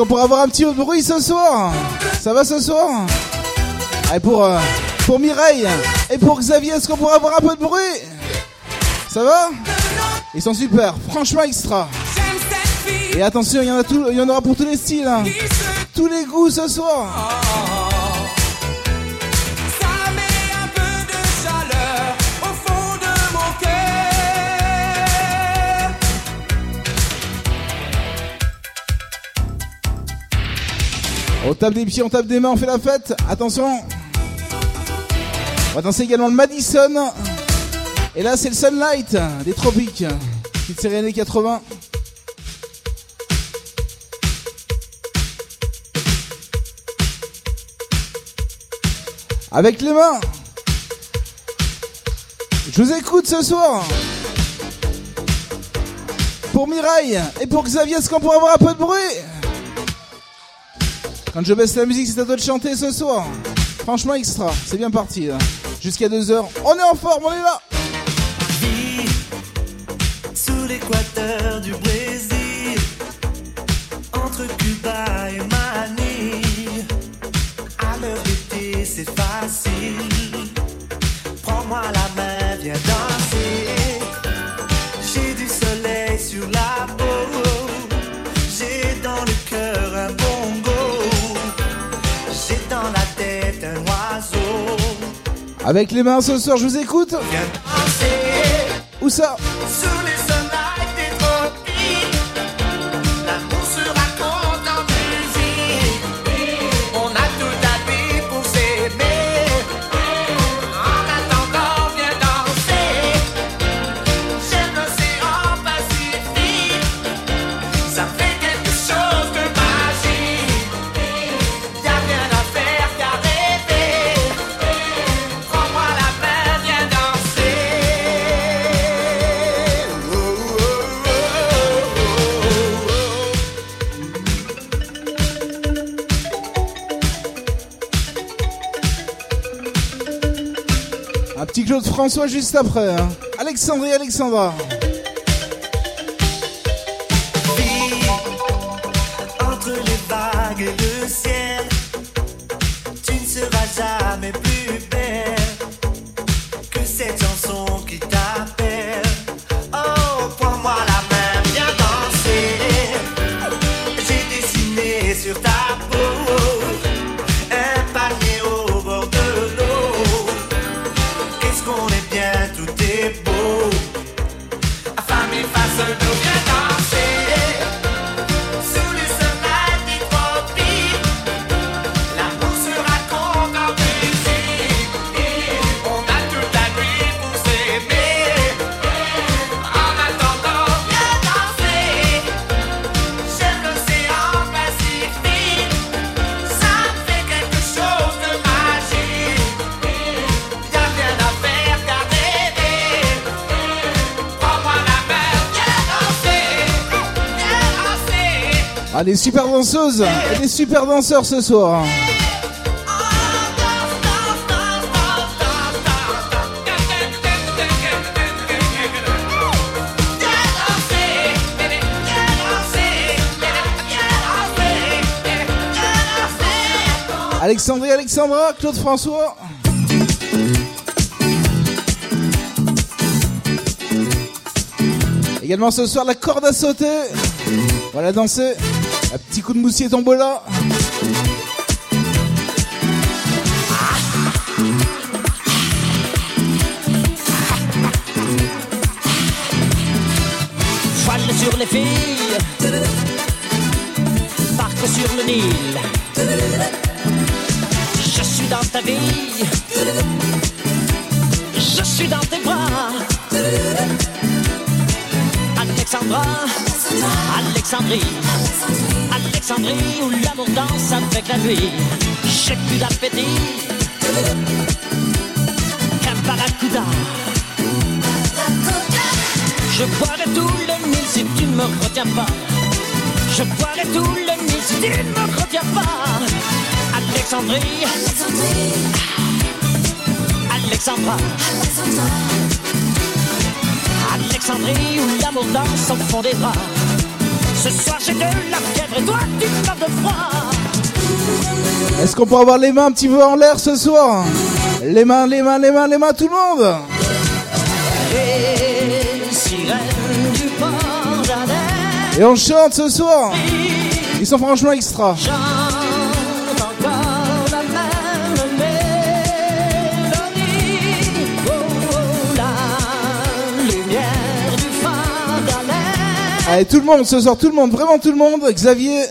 Qu'on pourra avoir un petit bruit ce soir Ça va ce soir Allez, pour, euh, pour Mireille et pour Xavier, est-ce qu'on pourra avoir un peu de bruit Ça va Ils sont super, franchement extra. Et attention, il y, en y en aura pour tous les styles. hein. Tous les goûts ce soir. On tape des pieds, on tape des mains, on fait la fête. Attention. On va danser également le Madison. Et là, c'est le Sunlight des tropiques. Petite série années 80. Avec les mains. Je vous écoute ce soir. Pour Mireille et pour Xavier, est-ce qu'on pourrait avoir un peu de bruit? Quand je baisse la musique, c'est à toi de chanter ce soir. Franchement, extra. C'est bien parti. là. Jusqu'à 2h. On est en forme, on est là. Sous l'équateur du Brésil, entre Cuba et Manille, à l'heure d'été c'est facile. Prends-moi la main, viens danser. Avec les mains ce soir, je vous écoute. Où ça? François juste après. hein. Alexandre et Alexandra. Danseuses et des super danseurs ce soir. Alexandre et Alexandra, Claude François. Également ce soir la corde à sauter. Voilà danser. Coup de moussier tombola. Voile sur les filles, barque sur le Nil. Je suis dans ta vie, je suis dans tes bras. Alexandrie, Alexandrie où l'amour danse avec la nuit. J'ai plus d'appétit qu'un barracuda. Je boirai tout le Nil si tu ne me retiens pas. Je boirai tout le Nil si tu ne me retiens pas. Alexandrie, Alexandra, Alexandrie où l'amour danse au fond des bras. Ce soir j'ai de la fièvre et toi tu meurs de froid. Est-ce qu'on peut avoir les mains un petit peu en l'air ce soir Les mains, les mains, les mains, les mains, tout le monde Les sirènes du port d'Adèle Et on chante ce soir Ils sont franchement extra. Allez, tout le monde ce soir, tout le monde, vraiment tout le monde. Xavier,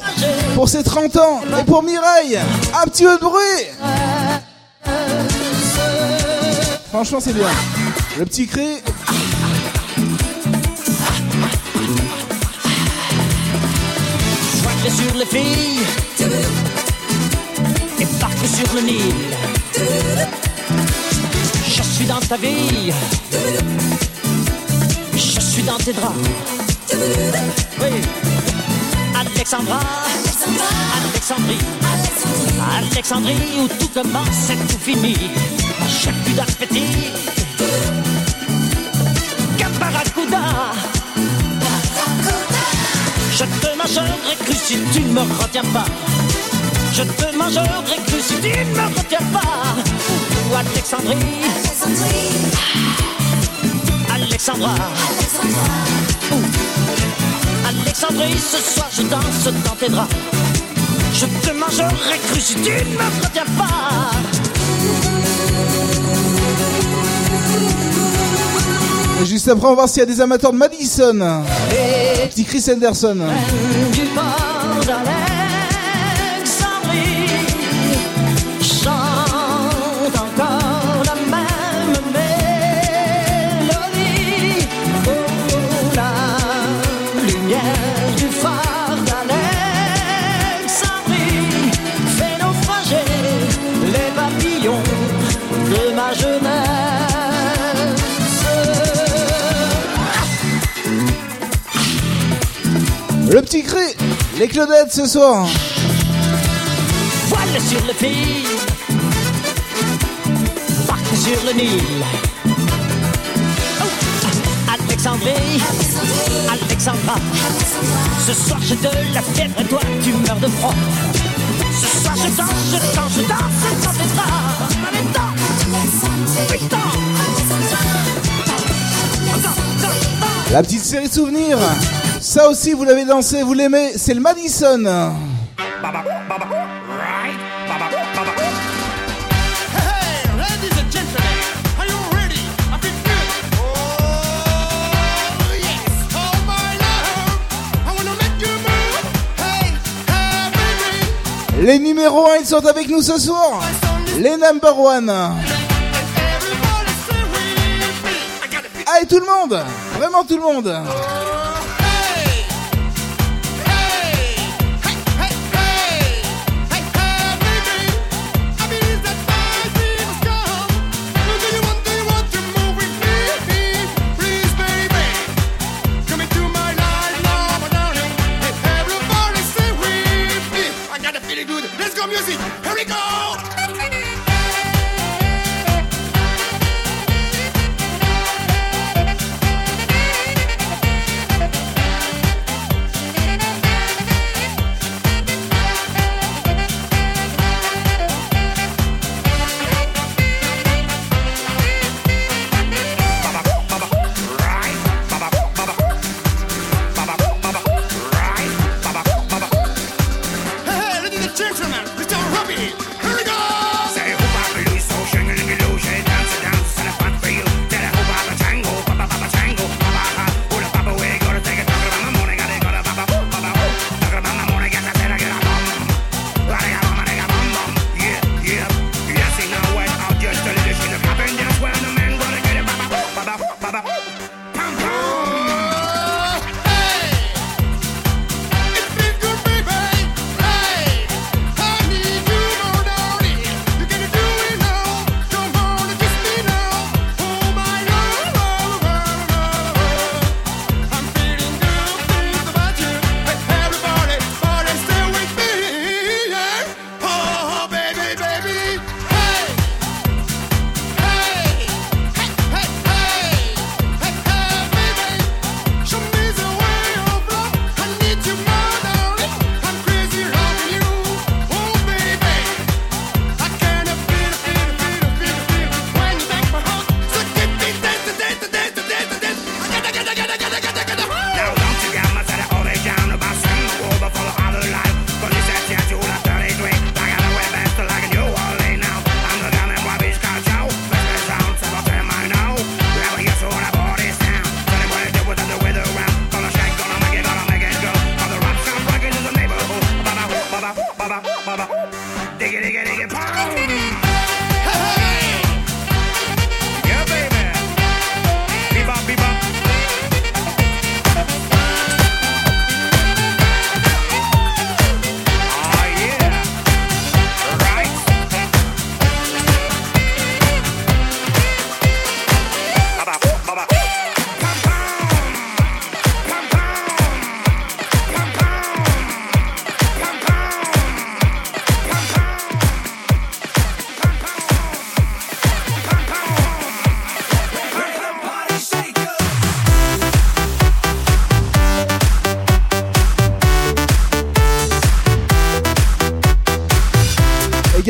pour ses 30 ans. Et pour Mireille, un petit peu de bruit Franchement, c'est bien. Le petit cri. Sur les filles et parque sur le Nil. Je suis dans ta vie, je suis dans tes draps. Oui. Alexandra, Alexandrie, Alexandrie où tout commence et tout finit. J'ai plus d'appétit. Caparacuda. Je te mangerai cru si tu ne me retiens pas. Je te mangerai cru si tu ne me retiens pas. Ou Alexandrie, Alexandra. Ouh. Alexandrie, ce soir je danse dans tes draps. Je te mangerai cru si tu ne me retiens pas. Et juste après, on va voir s'il y a des amateurs de Madison. Petit Chris du port Le petit cri. Les Claudettes ce soir. Voile sur le fil, barque sur le Nil. Oh, Alexandrie, Alexandra, ce soir j'ai de la fièvre et toi tu meurs de froid. Ce soir je danse, je danse, je danse dans tes bras. Allez, danse, oui, danse. La petite série souvenirs. Ça aussi, vous l'avez dansé, vous l'aimez. C'est le Madison. Les numéros 1, ils sont avec nous ce soir. Les number one. Everybody say with me. I gotta feel Allez, tout le monde. Vraiment tout le monde.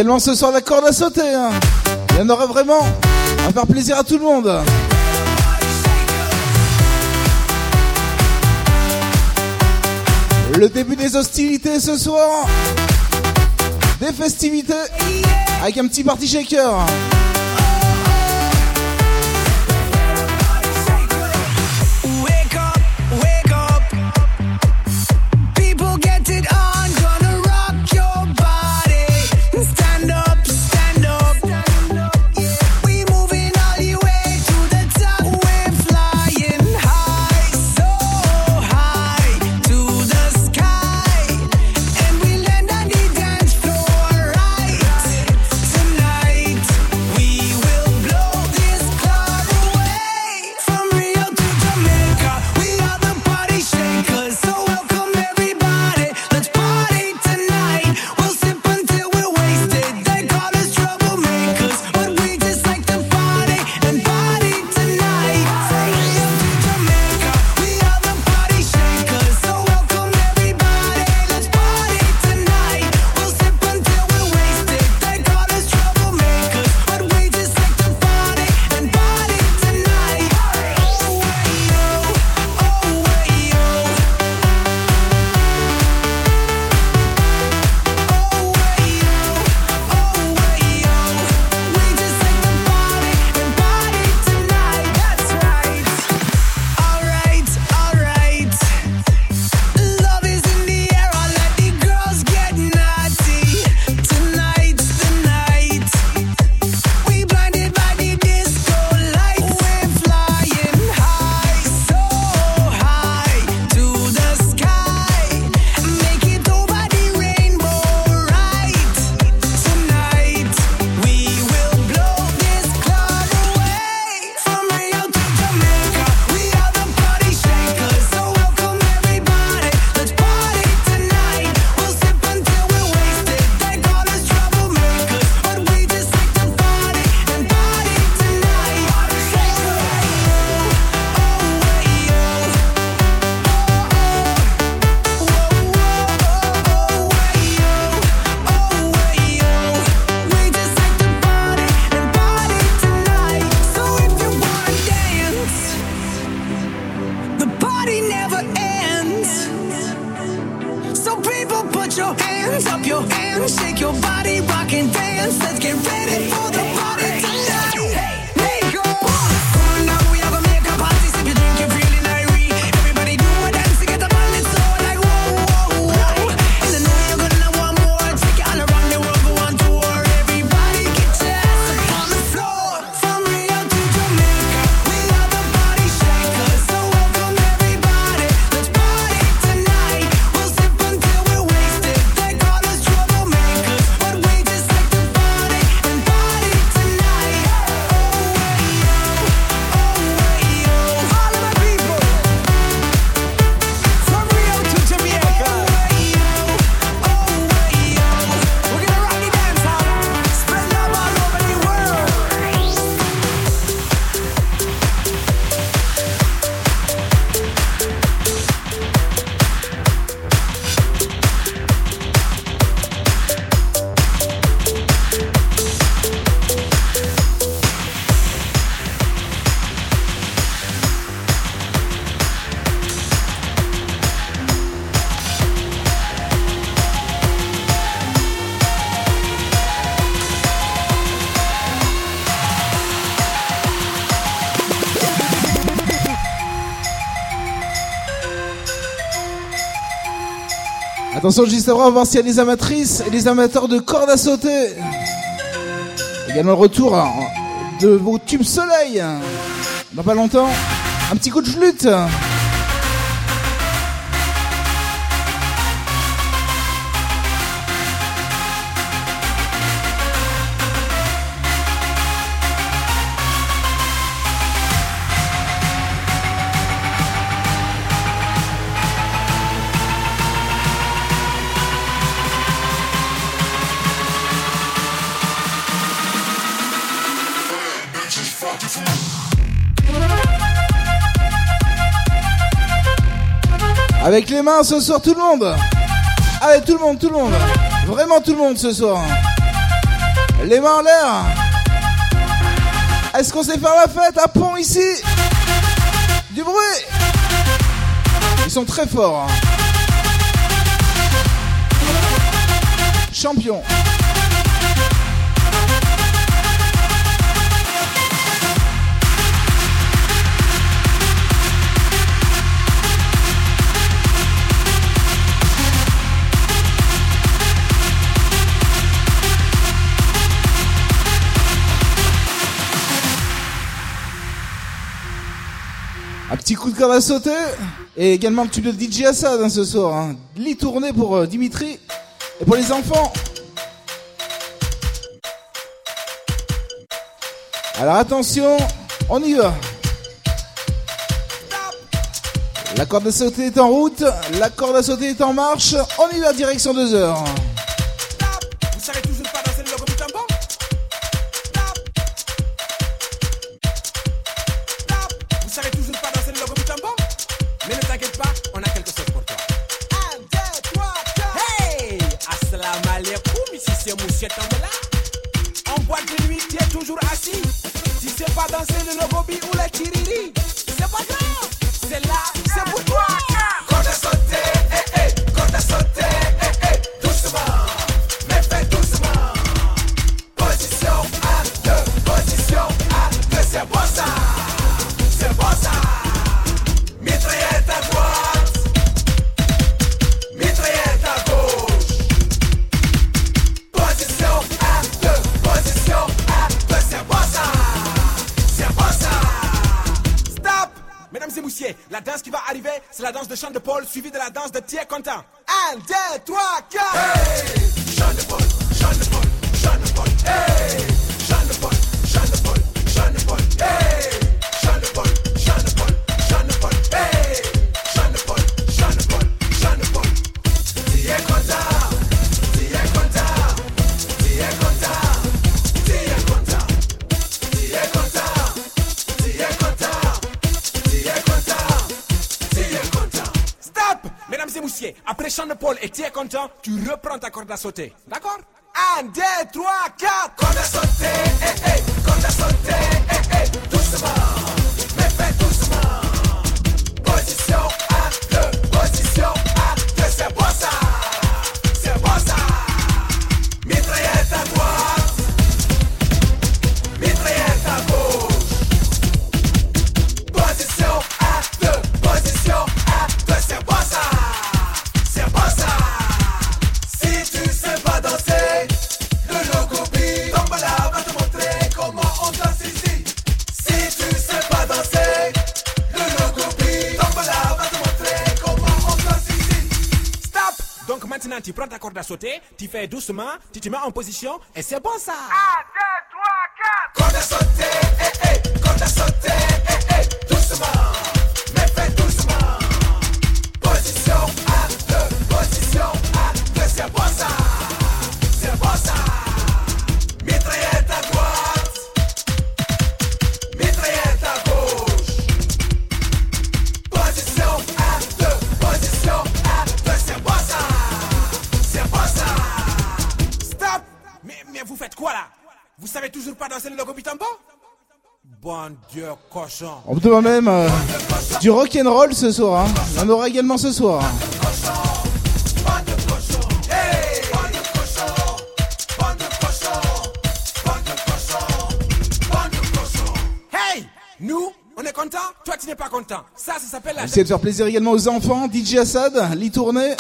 lance ce soir la corde à sauter. Hein. Il y en aura vraiment à faire plaisir à tout le monde. Le début des hostilités ce soir. Des festivités. Avec un petit party shaker. Attention, juste avant, on va voir s'il y a des amatrices et des amateurs de cordes à sauter. Également le retour hein, de vos tubes soleil. Dans pas longtemps, un petit coup de flûte. Avec les mains ce soir tout le monde. Allez tout le monde, tout le monde. Vraiment tout le monde ce soir. Les mains en l'air. Est-ce qu'on sait faire la fête à pont ici? Du bruit. Ils sont très forts hein. Champion. Petit coup de corde à sauter. Et également petit peu de DJ Assad hein, ce soir. Hein. Lit tourné pour euh, Dimitri. Et pour les enfants. Alors attention, on y va. La corde à sauter est en route. La corde à sauter est en marche. On y va, direction 2 heures. Mesdames et messieurs, la danse qui va arriver, c'est la danse de Chant de Paul suivie de la danse de Thierry Quentin. 1, 2, 3, 4 Hey Chant de Paul, Chant de Paul, Chant de Paul, hey de Paul et Thierry Quentin, tu reprends ta corde à sauter. D'accord? 1, 2, 3, 4 Corde à sauter, eh eh. Corde à sauter, prends ta corde à sauter Tu fais doucement Tu te mets en position Et c'est bon ça. 1, 2, 3, 4 Corde à sauter, danser le Bitambo? Bon Dieu cochon On demande même euh, du rock and roll ce soir. Hein. En aura également ce soir. Cochons, hey Nous, on est content, toi tu n'es pas content. Ça, ça s'appelle la... Essayez de faire plaisir également aux enfants. DJ Assad, lit tourné.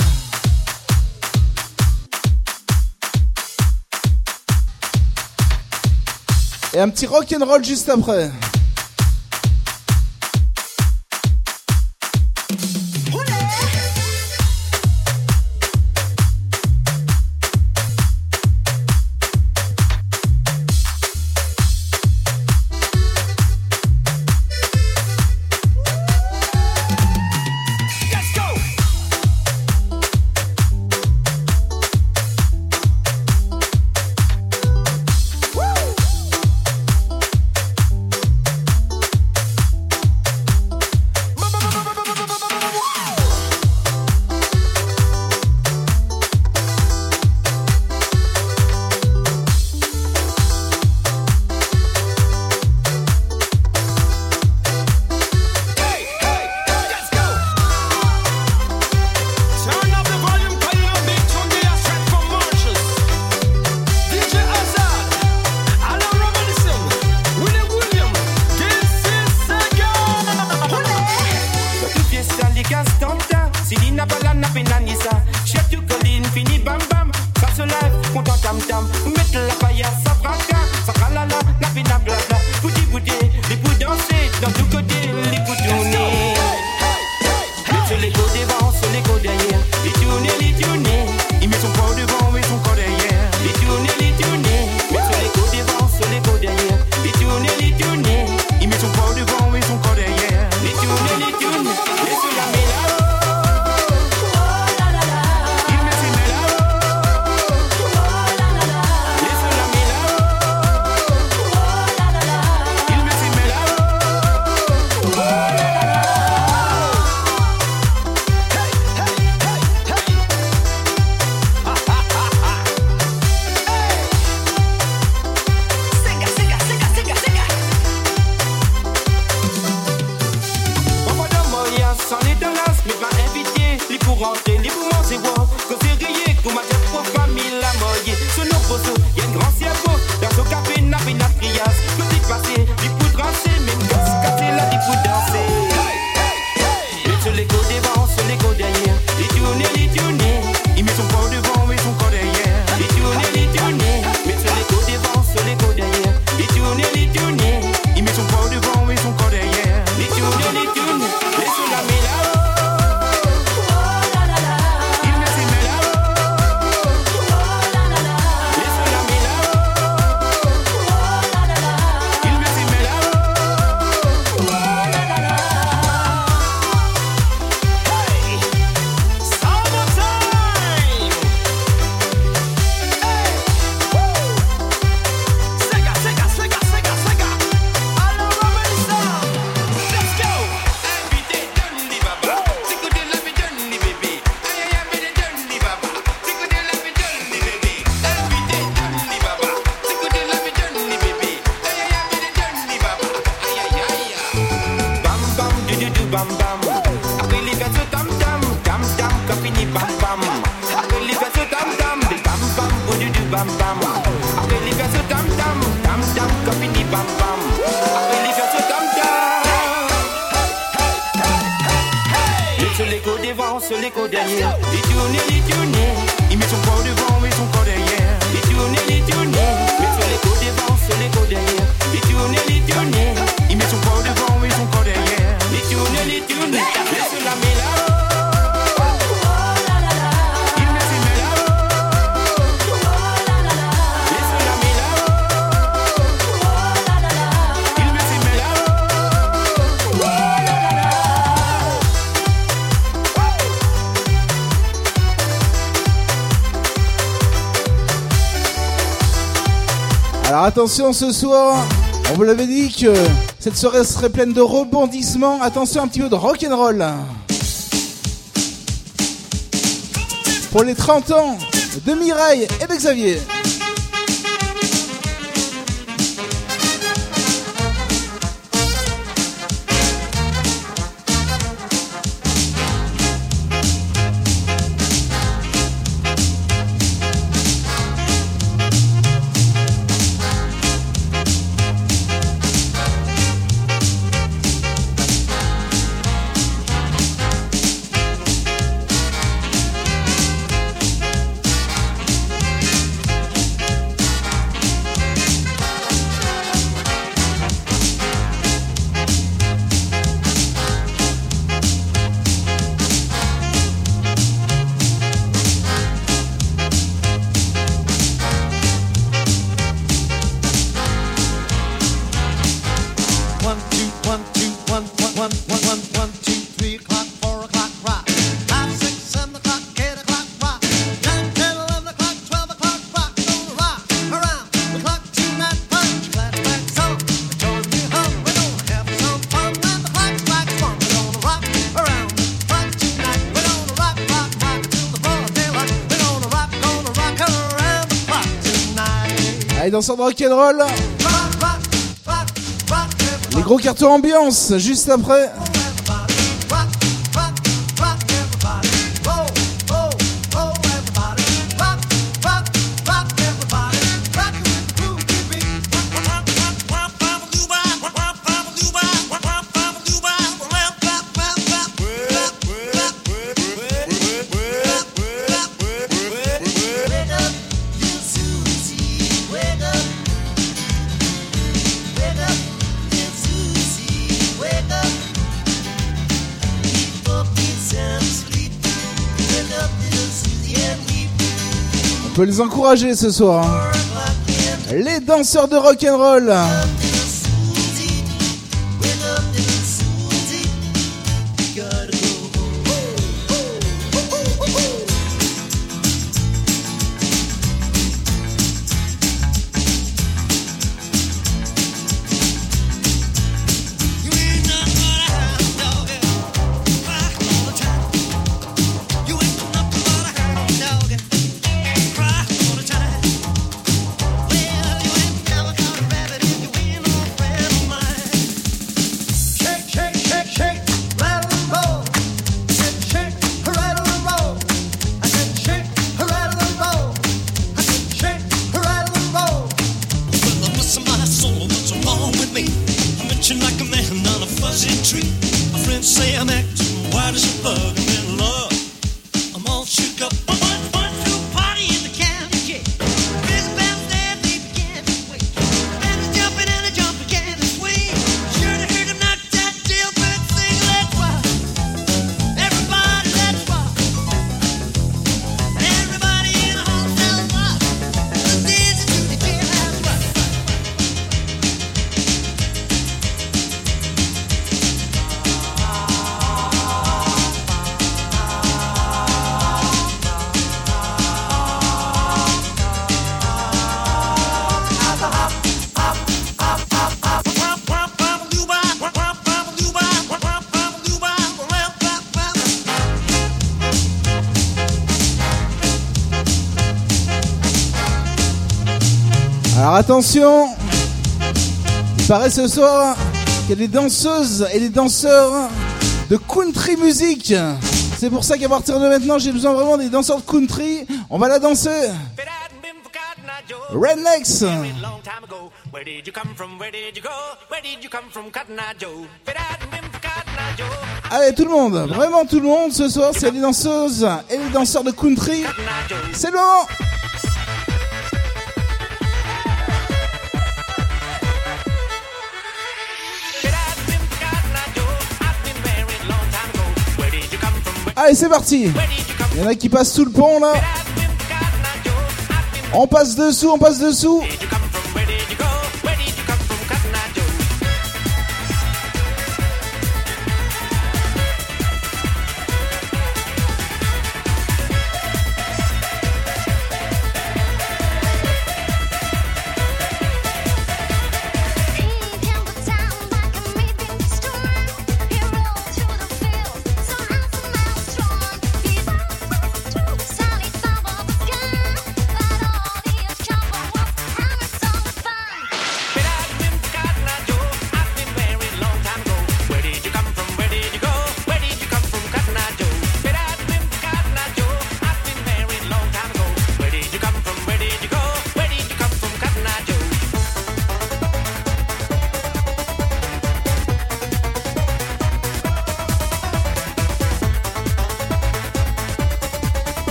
Et un petit rock and roll juste après. Attention ce soir, on vous l'avait dit que cette soirée serait pleine de rebondissements. Attention un petit peu de rock'n'roll. Pour les 30 ans de Mireille et de Xavier. Dansant de rock'n'roll. Les gros cartons ambiance, juste après. peut les encourager ce soir. Hein. Les danseurs de rock'n'roll. Attention, il paraît ce soir qu'il y a des danseuses et des danseurs de country music. C'est pour ça qu'à partir de maintenant, j'ai besoin vraiment des danseurs de country. On va la danser. Rednecks. Allez, tout le monde, vraiment tout le monde ce soir, c'est les danseuses et les danseurs de country. C'est le! Allez, c'est parti. Il y en a qui passent sous le pont là. On passe dessous, on passe dessous.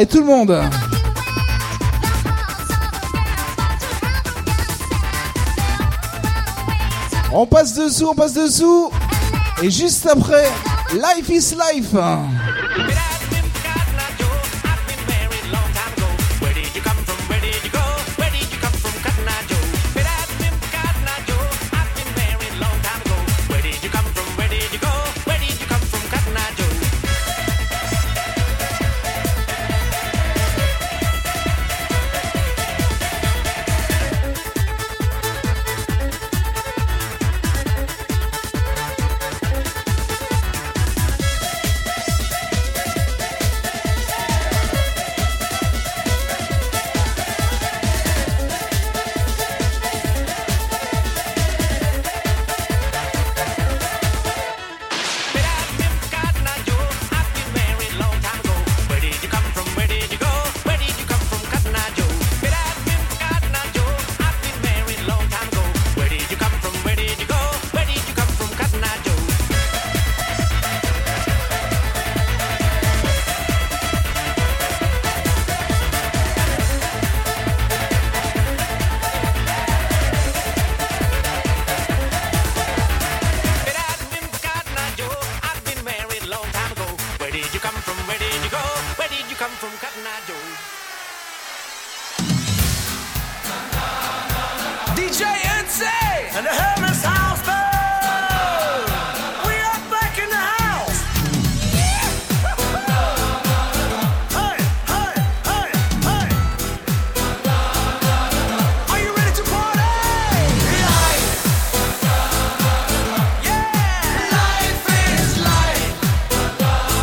Allez tout le monde On passe dessous, on passe dessous. Et juste après, Life is Life. did you come from? Where did you go?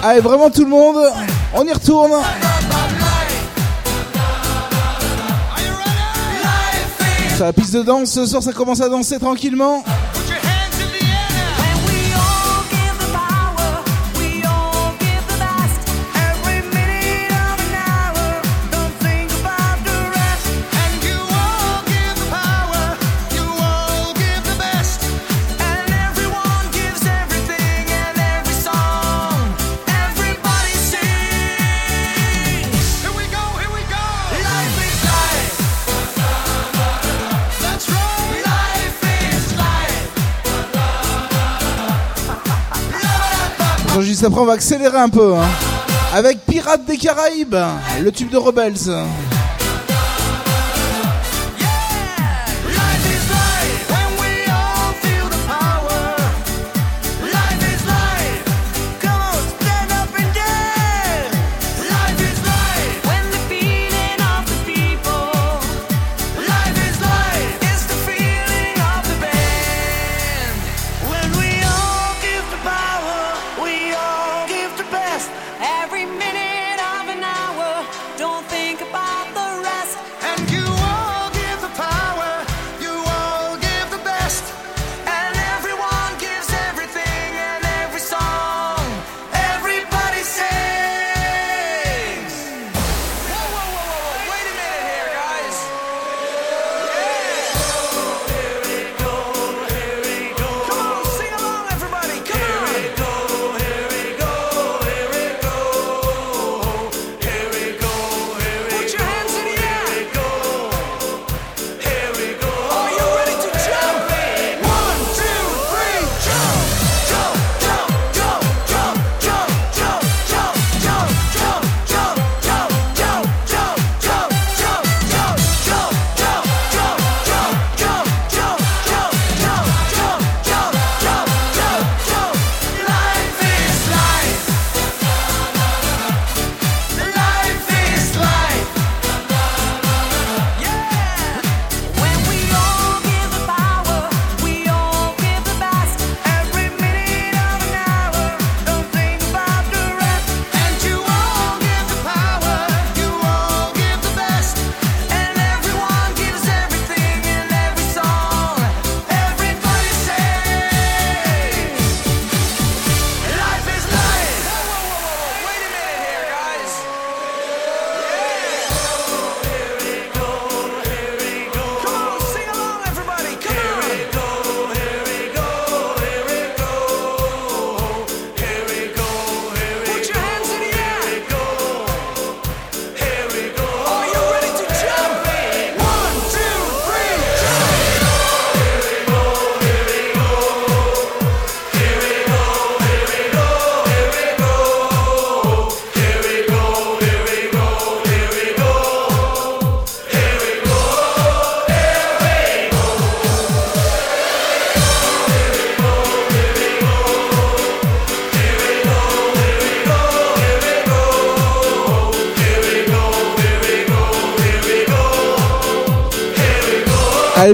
Allez, vraiment tout le monde, on y retourne. Ça la piste de danse ce soir, ça commence à danser tranquillement. après on va accélérer un peu. Hein. Avec Pirates des Caraïbes, le tube de Rebels.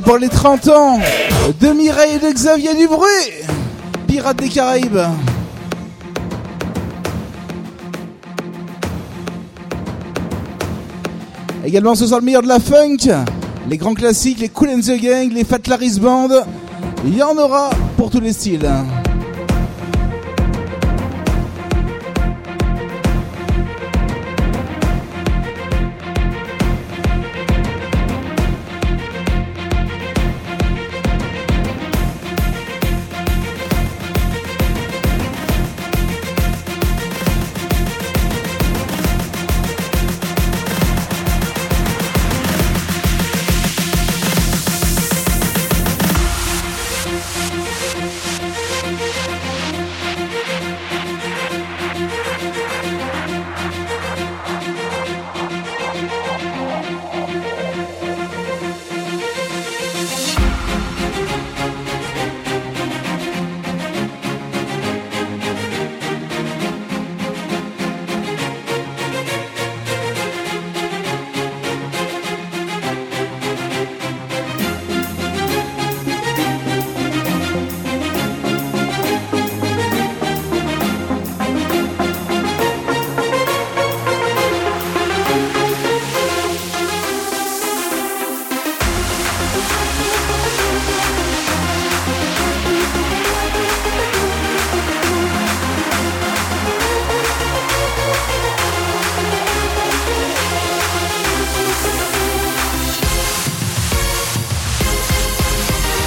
Pour les 30 ans de Mireille et de Xavier Dubruy, Pirates des Caraïbes. Également, ce soir, le meilleur de la funk, les grands classiques, les Cool and the Gang, les Fat Larry's Band. Il y en aura pour tous les styles.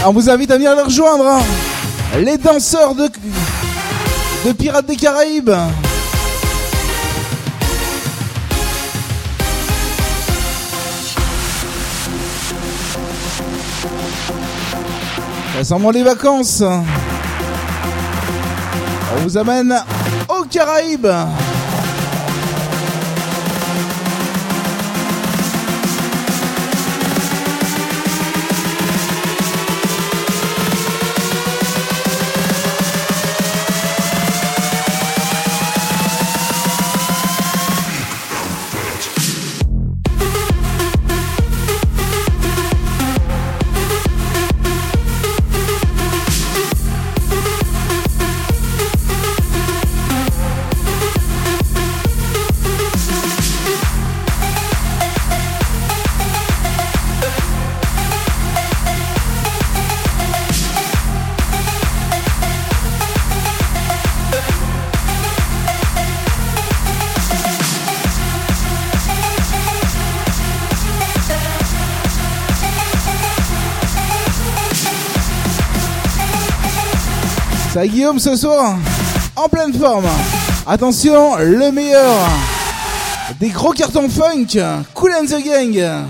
On vous invite à venir les rejoindre. hein. Les danseurs de, Pirates des Caraïbes. Ça sent bon les vacances. On vous amène aux Caraïbes. Guillaume ce soir, en pleine forme. Attention, le meilleur des gros cartons funk, Cool and the Gang.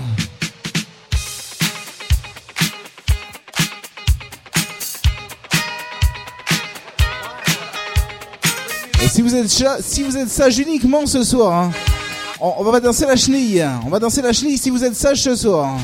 Et si vous êtes si vous êtes sage uniquement ce soir, hein, on, on va danser la chenille. On va danser la chenille si vous êtes sage ce soir.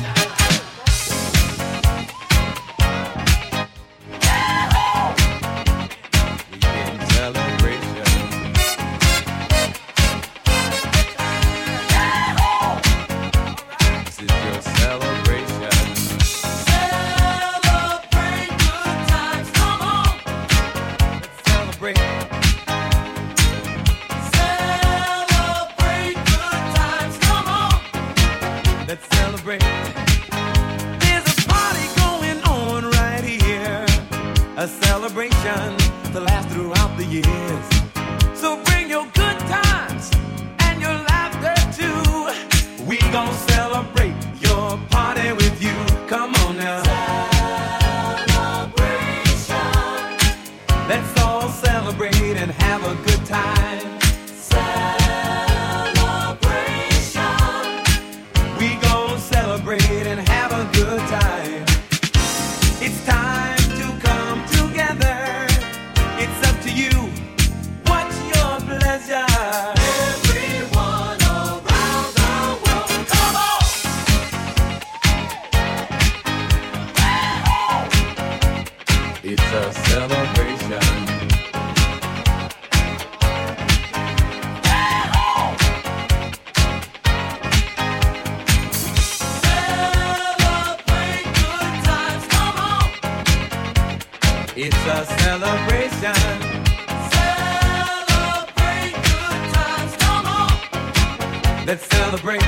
Let's celebrate.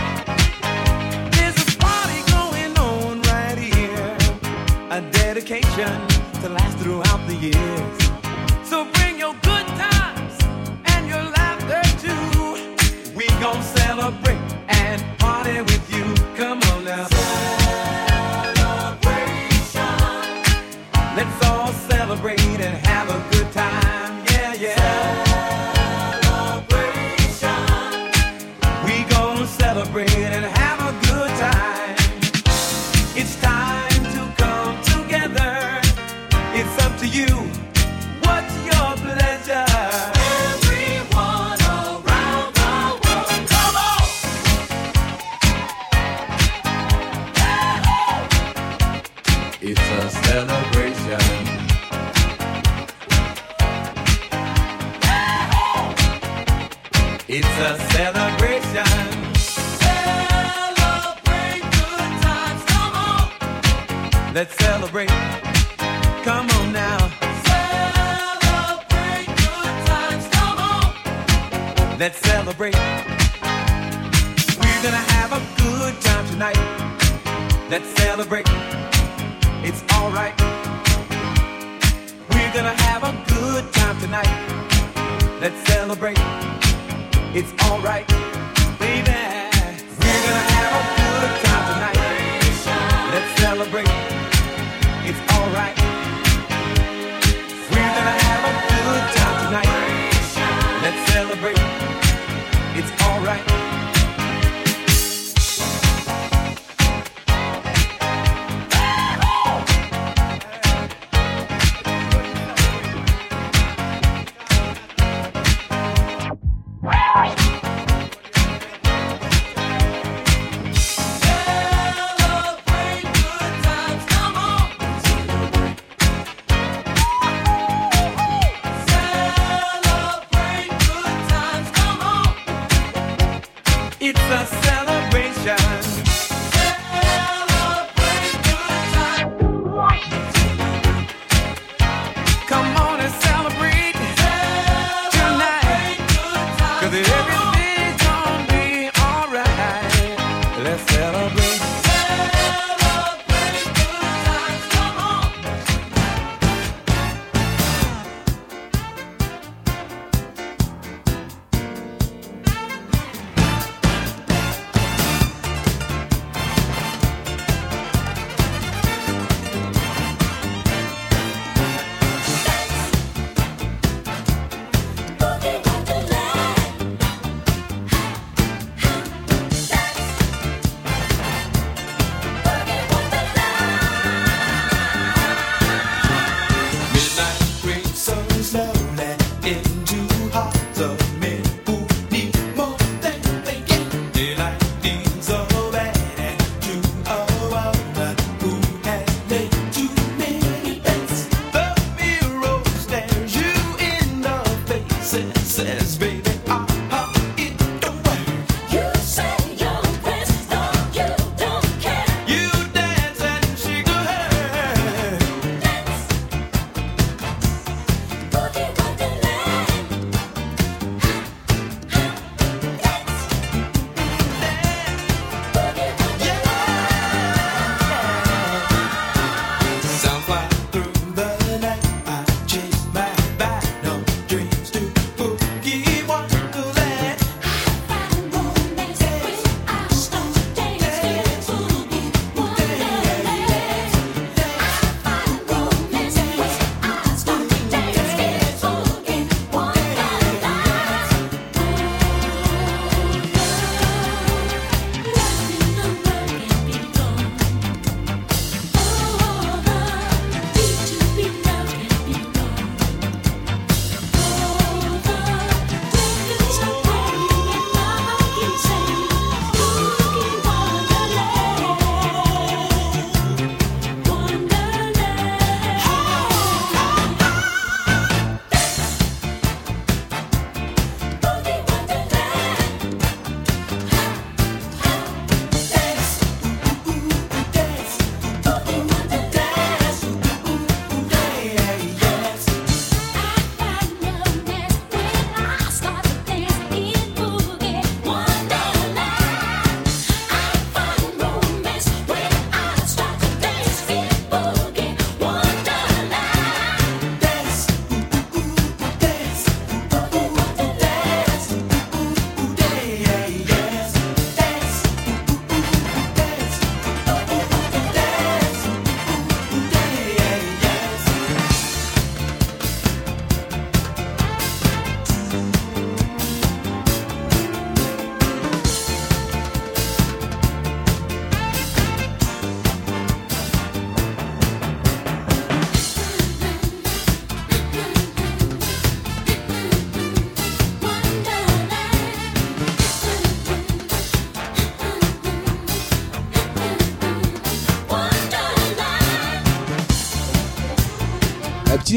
There's a party going on right here. A dedication to last throughout the years. So bring your good times and your laughter too. We gon' celebrate and party with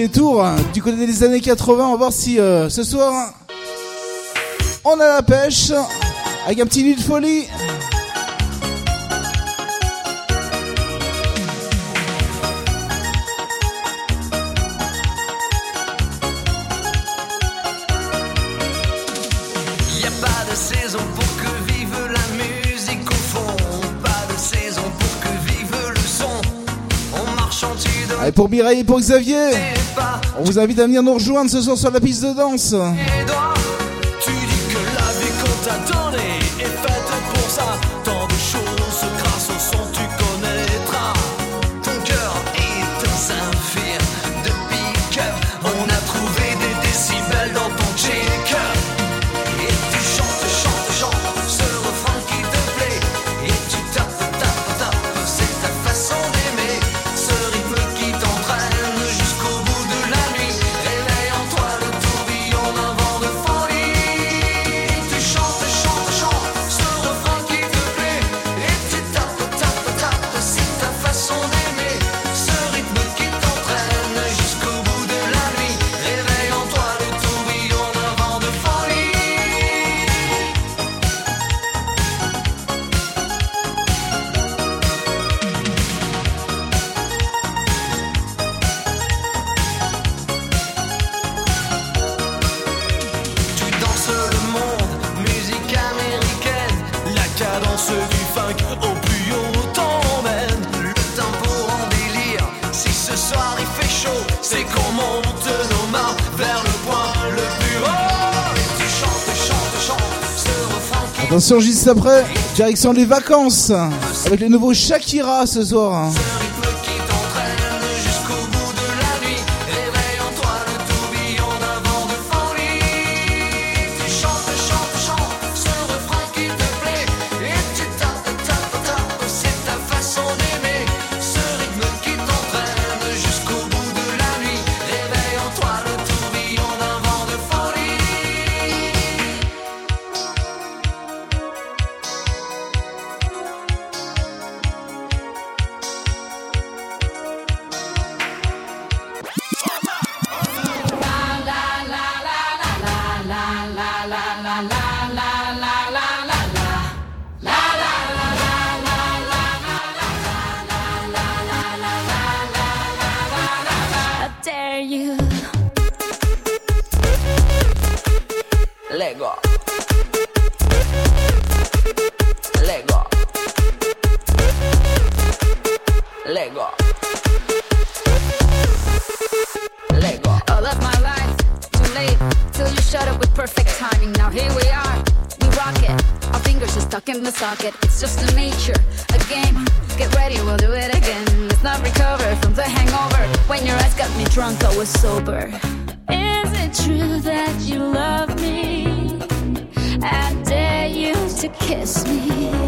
tour hein. du côté des années 80. On va voir si euh, ce soir hein, on a la pêche avec un petit lit de folie. Xavier. On vous invite à venir nous rejoindre ce soir sur la piste de danse. Juste après. Direction les vacances. Avec le nouveau Shakira ce soir. Hein. kiss me.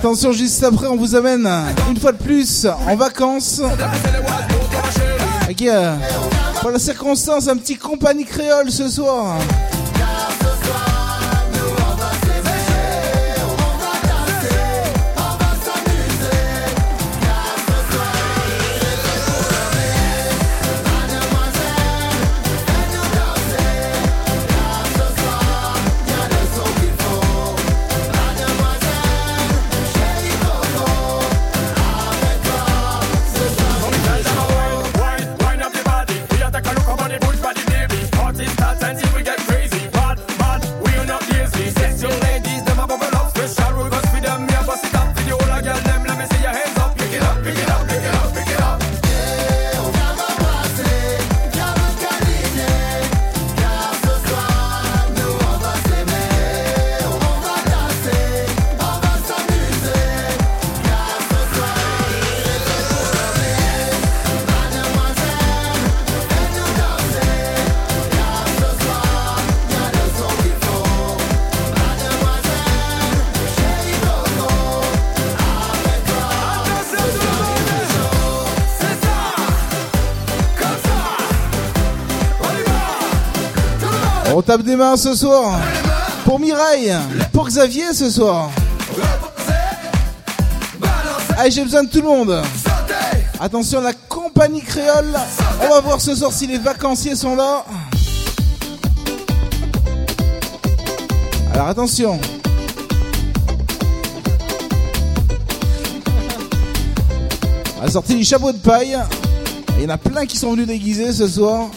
Attention, juste après, on vous amène une fois de plus en vacances. Avec, euh, pour la circonstance, un petit compagnie créole ce soir. Tape des mains ce soir. Pour Mireille. Pour Xavier ce soir. Allez, j'ai besoin de tout le monde. Attention, la compagnie créole. On va voir ce soir si les vacanciers sont là. Alors attention. On a sorti du chapeau de paille. Il y en a plein qui sont venus déguisés ce soir.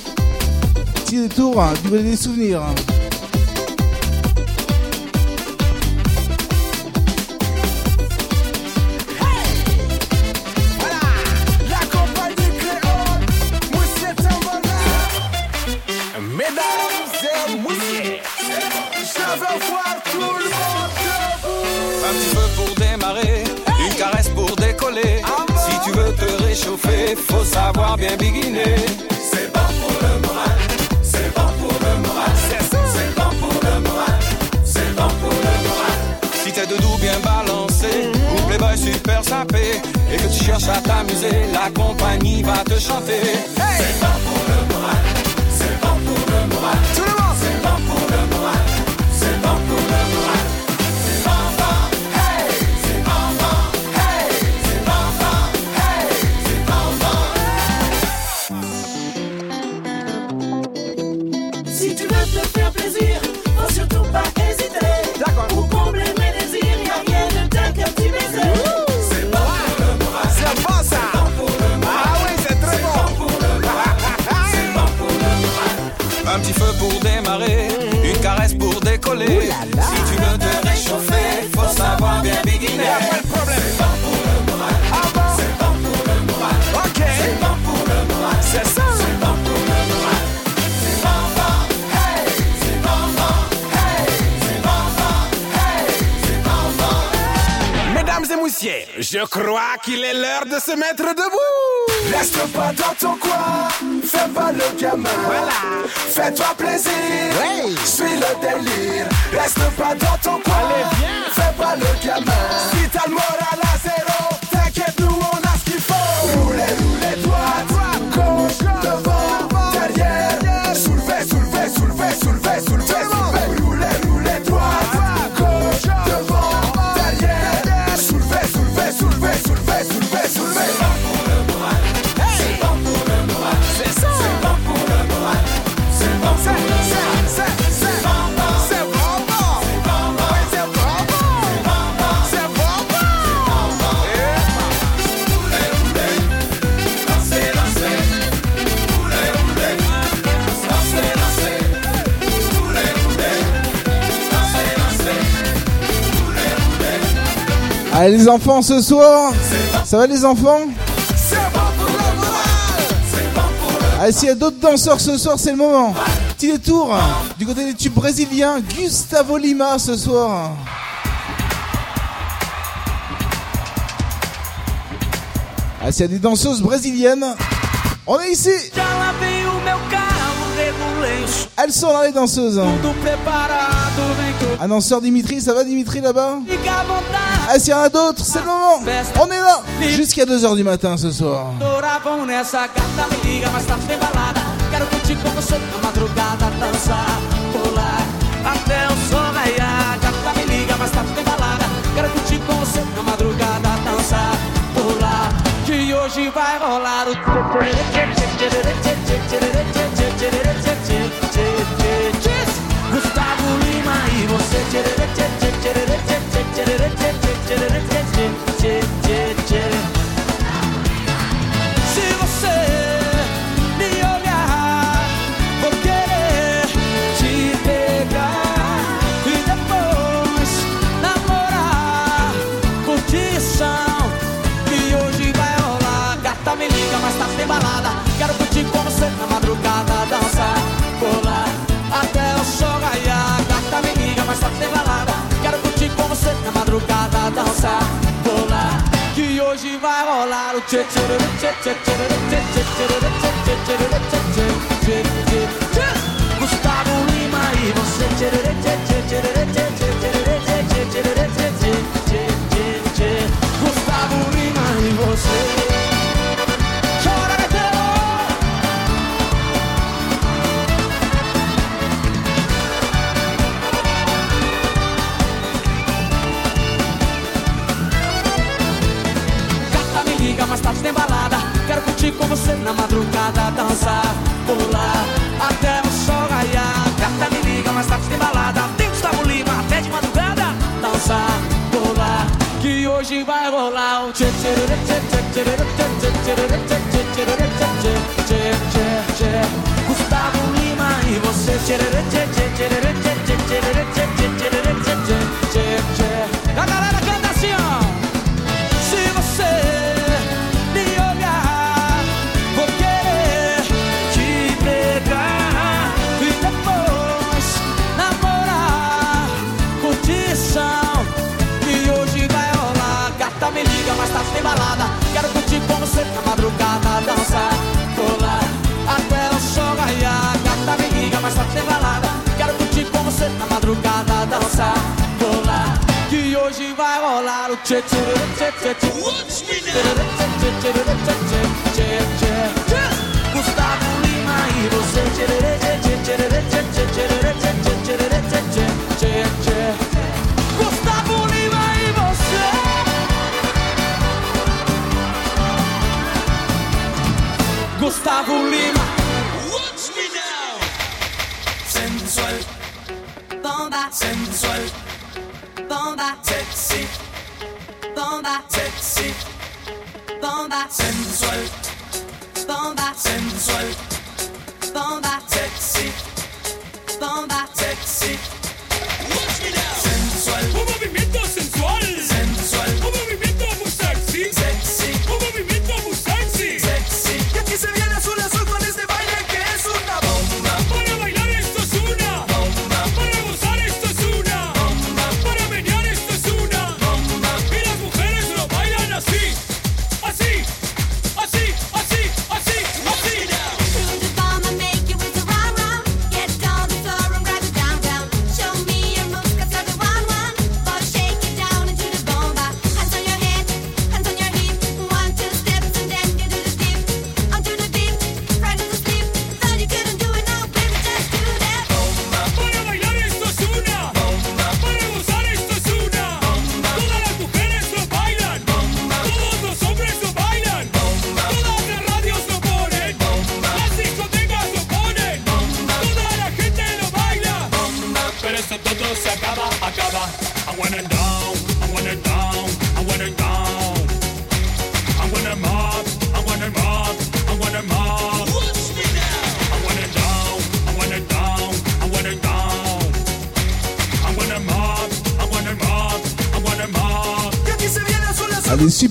Du tour, du bel des souvenirs. Voilà! La campagne du Cléon, Moussette en bonheur! Mesdames et Moussette, je veux envoyer tous les monde! Un petit peu pour démarrer, une caresse pour décoller. Si tu veux te réchauffer, faut savoir bien beginner. Et que tu cherches à t'amuser, la compagnie va te chanter. C'est bon pour le moral, c'est bon pour le moral. Si tu veux te réchauffer, faut savoir bien biguiner. Pas de problème. C'est bon pour le moral. Ah bon? C'est bon pour le moral. Ok. C'est bon pour le moral. C'est ça. C'est bon pour le moral. C'est bon, bon, hey. C'est bon, bon, hey. C'est bon, bon, hey. C'est bon, bon. Mesdames et messieurs, je crois qu'il est l'heure de se mettre debout. Reste pas dans ton coin, fais pas le gamin. Voilà. Fais-toi plaisir, suis le délire. Reste pas dans ton coin, fais pas le gamin. Si t'as le Allez les enfants ce soir. Ça va les enfants? Allez s'il y a d'autres danseurs ce soir c'est le moment. Petit détour du côté des tubes brésiliens. Gustavo Lima ce soir. Ah, s'il y a des danseuses brésiliennes, on est ici. Elles sont là les danseuses. Un danseur Dimitri, ça va Dimitri là-bas? Ah, s'il y en a d'autres, c'est le moment. On est là jusqu'à 2h du matin ce soir. Adoravam nessa gata, me liga, mas tá sem Gustavo Lima e você. Gustavo Lima e você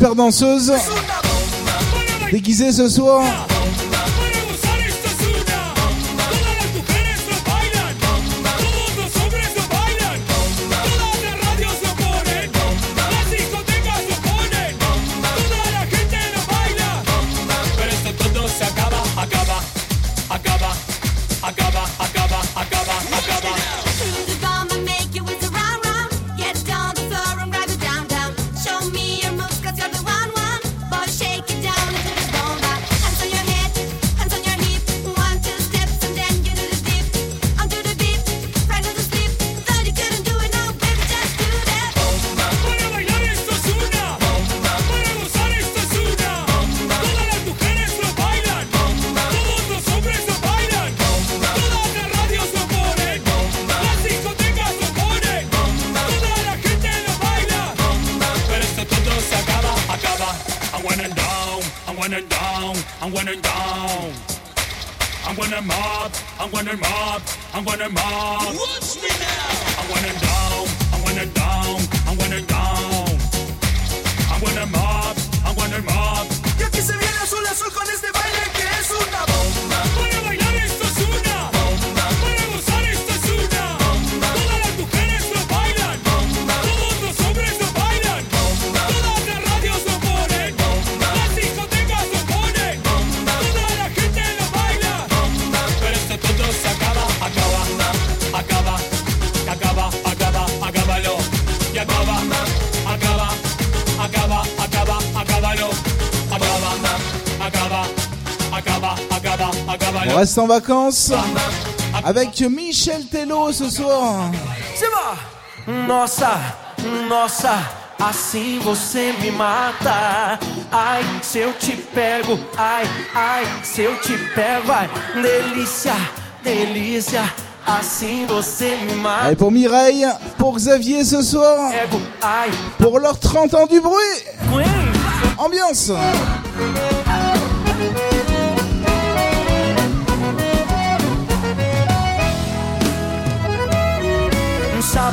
super danseuse déguisée ce soir. Reste en vacances avec Michel Tello ce soir. Simba! Nossa, nossa, assim você me mata. Ai, se eu te pego, ai, ai, se eu te pego, ai, delícia, delícia, assim você me mata. Allez, pour Mireille, pour Xavier ce soir, pour leurs 30 ans du bruit. Ambiance.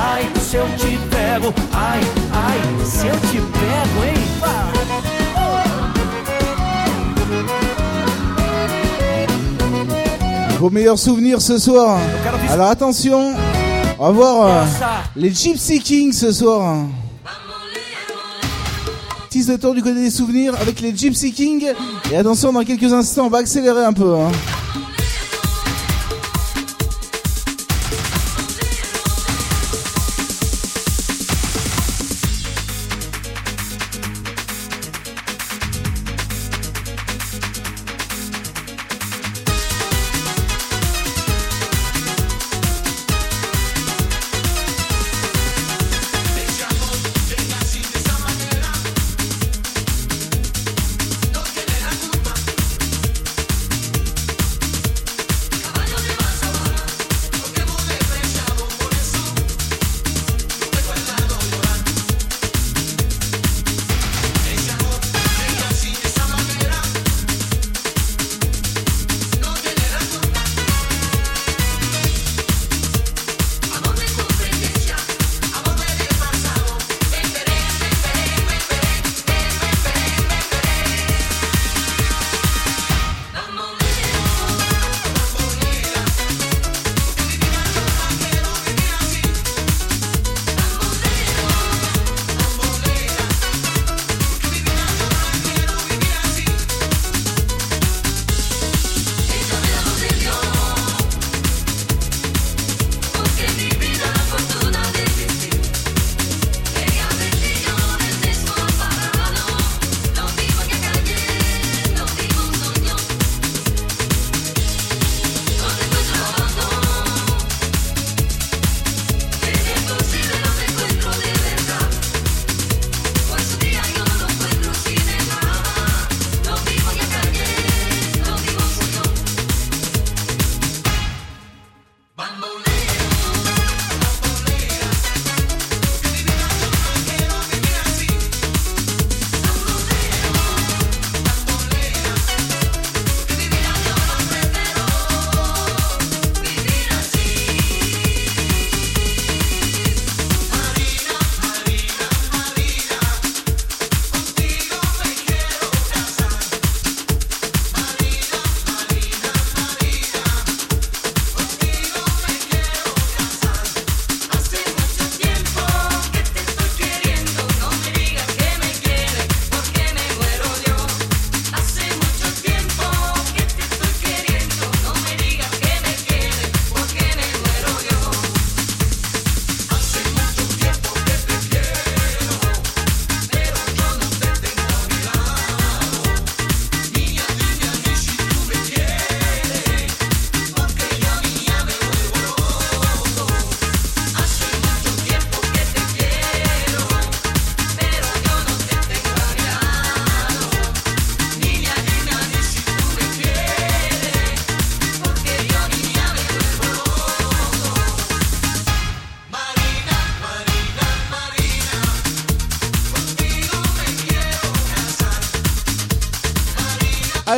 Ai, se eu te pego, ai, ai, se eu te pego, hein? Vos meilleurs souvenirs ce soir. Alors attention, on va voir euh, les Gypsy Kings ce soir. Petit de tour du côté des souvenirs avec les Gypsy Kings. Et attention, dans quelques instants, on va accélérer un peu. hein.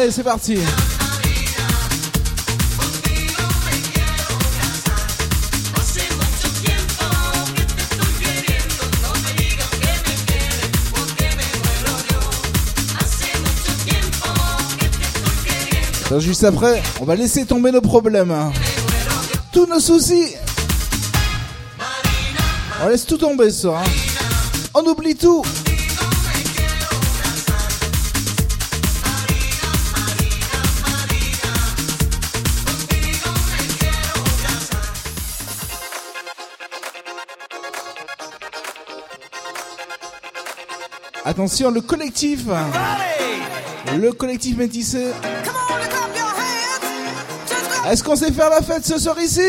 Allez, c'est parti. juste après, on va laisser tomber nos problèmes. Hein. Tous nos soucis. On laisse tout tomber ça. Hein. On oublie tout. Attention, le collectif. Le collectif métissé. Est-ce qu'on sait faire la fête ce soir ici?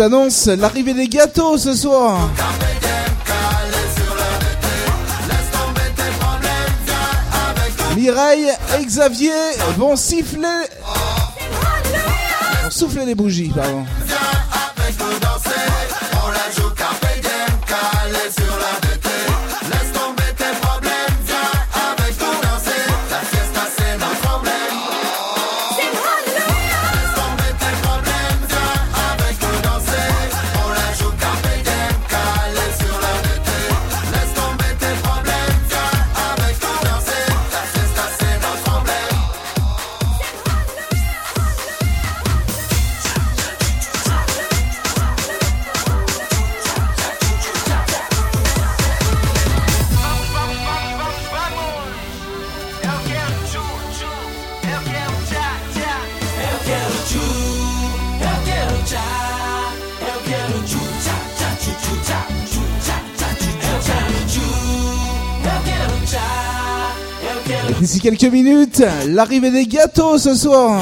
annonce l'arrivée des gâteaux ce soir. Mireille et Xavier vont siffler. Vont souffler les bougies, pardon. quelques minutes l'arrivée des gâteaux ce soir.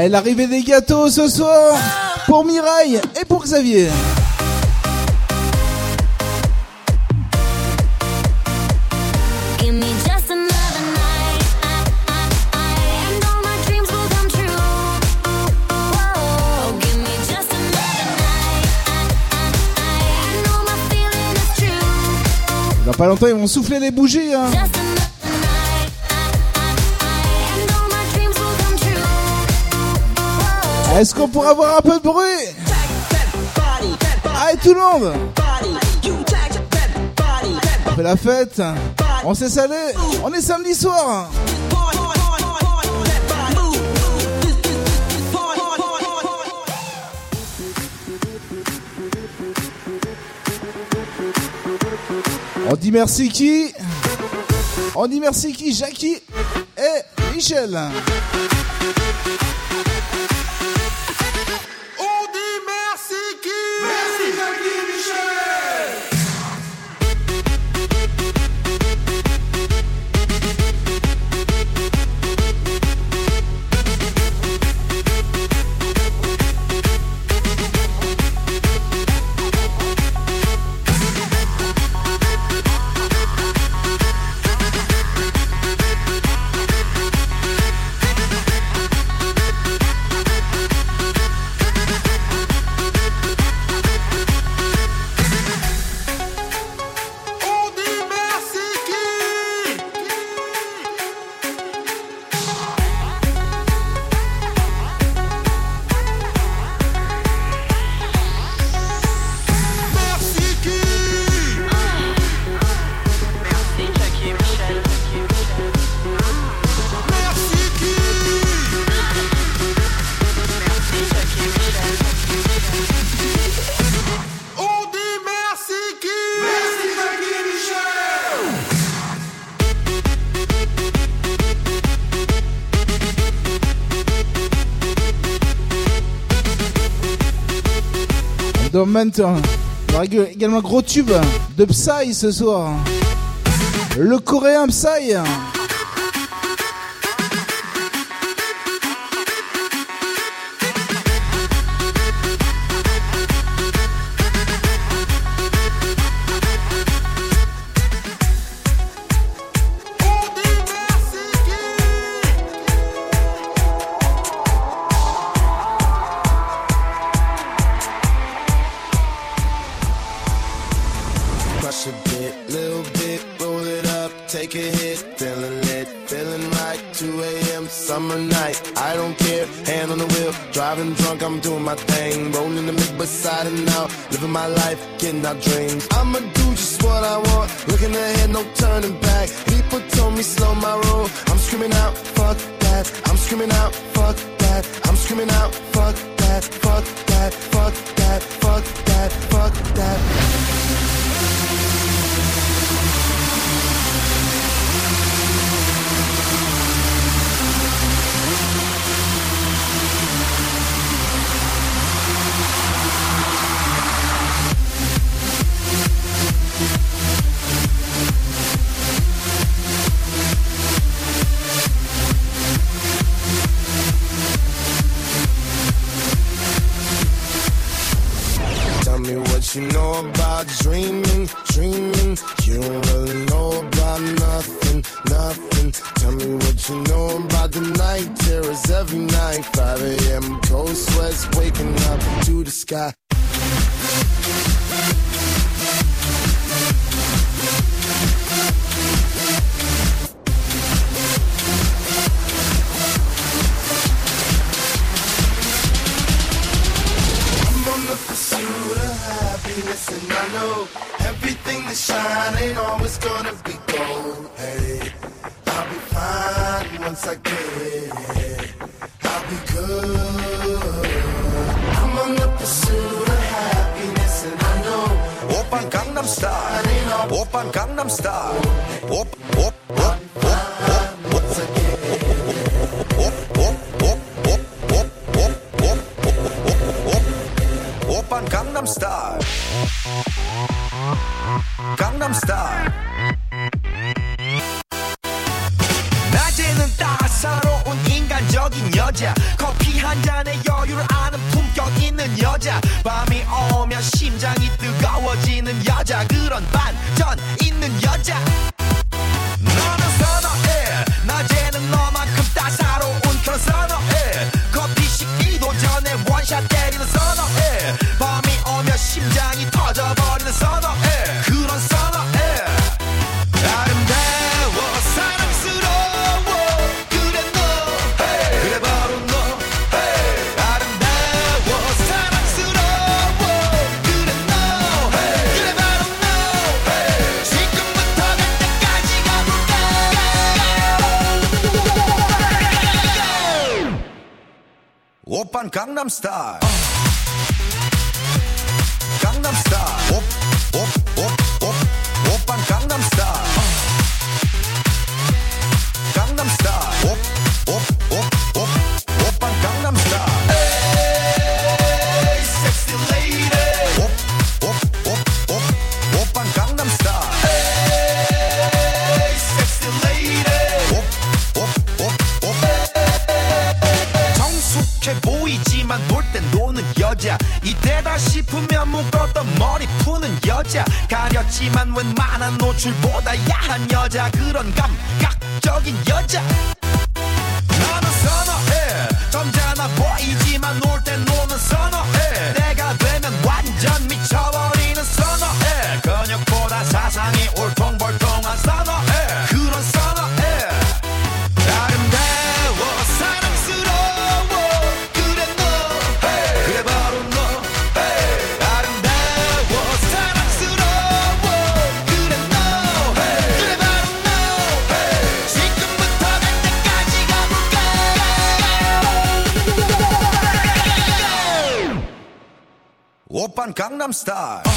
Ah, l'arrivée des gâteaux ce soir pour Mireille et pour Xavier. Dans pas longtemps, ils vont souffler les bougies. Hein. Est-ce qu'on pourrait avoir un peu de bruit Allez tout le monde On fait la fête, on s'est salé, on est samedi soir. On dit merci qui On dit merci qui Jackie et Michel. Il y aura également un gros tube de Psy ce soir. Le coréen Psy. I'm star.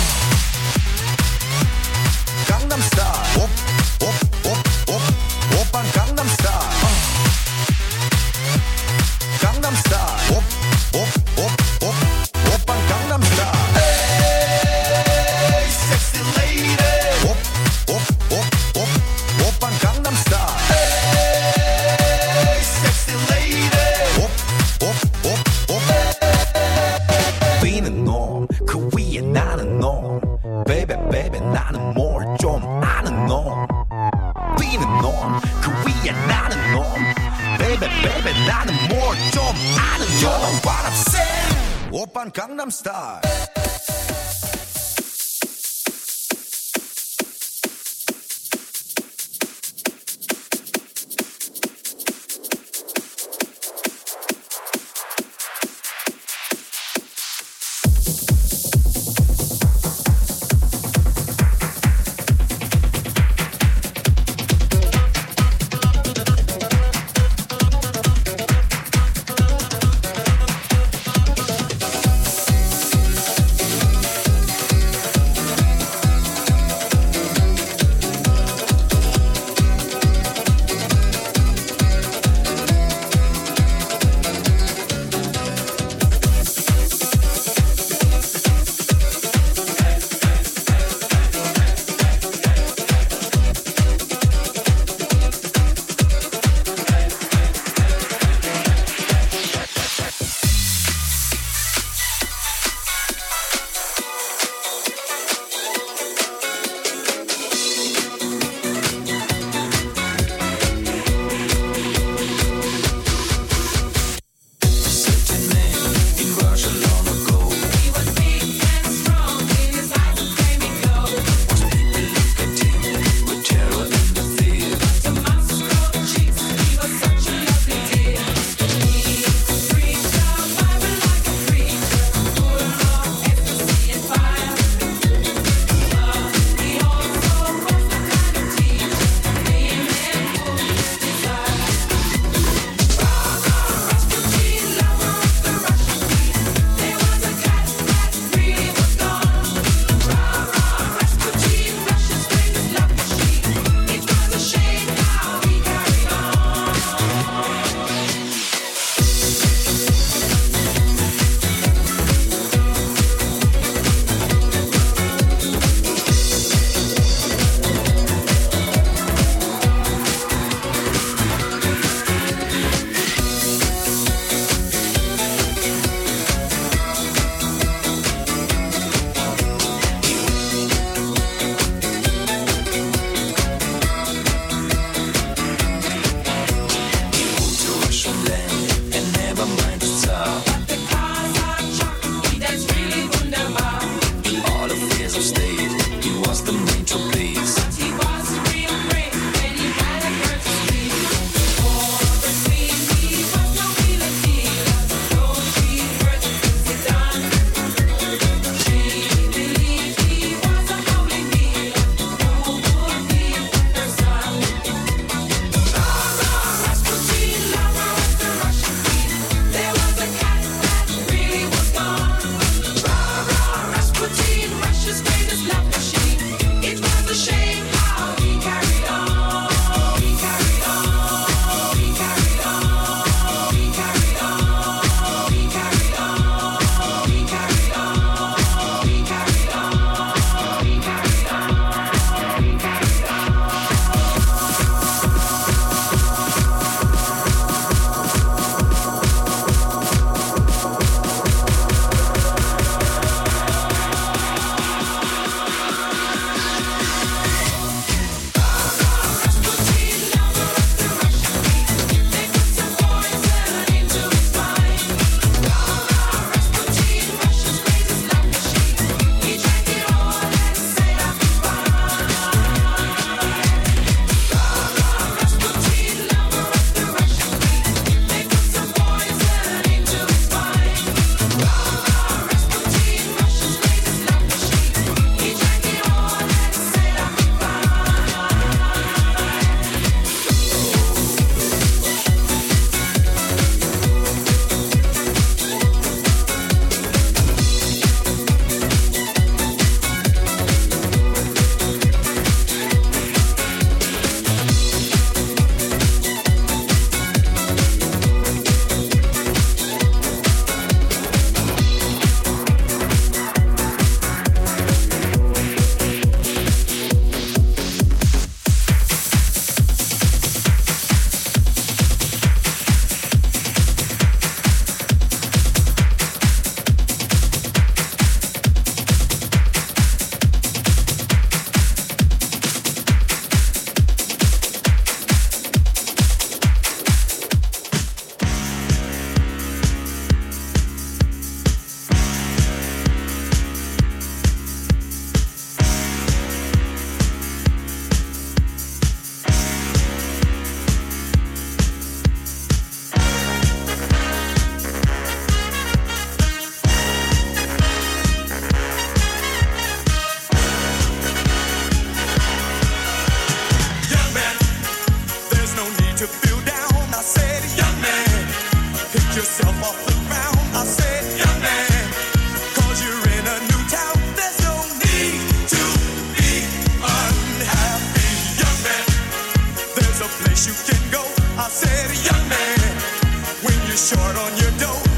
short on your dough.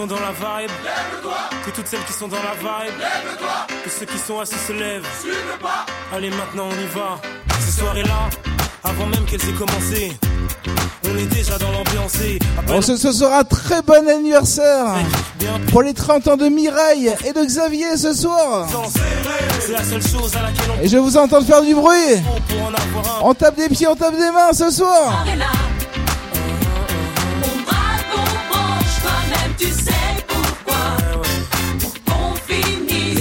Sont dans la vibe, que toutes celles qui sont dans la vibe, que ceux qui sont assis se lèvent. Allez, maintenant on y va. Ces soirées-là, avant même qu'elles aient commencé, on est déjà dans l'ambiance. Bon, ce, ce sera très bon anniversaire pour les 30 ans de Mireille et de Xavier ce soir. C'est la seule chose à laquelle on Et je vous entends faire du bruit. pour en avoir un. On tape des pieds, on tape des mains ce soir.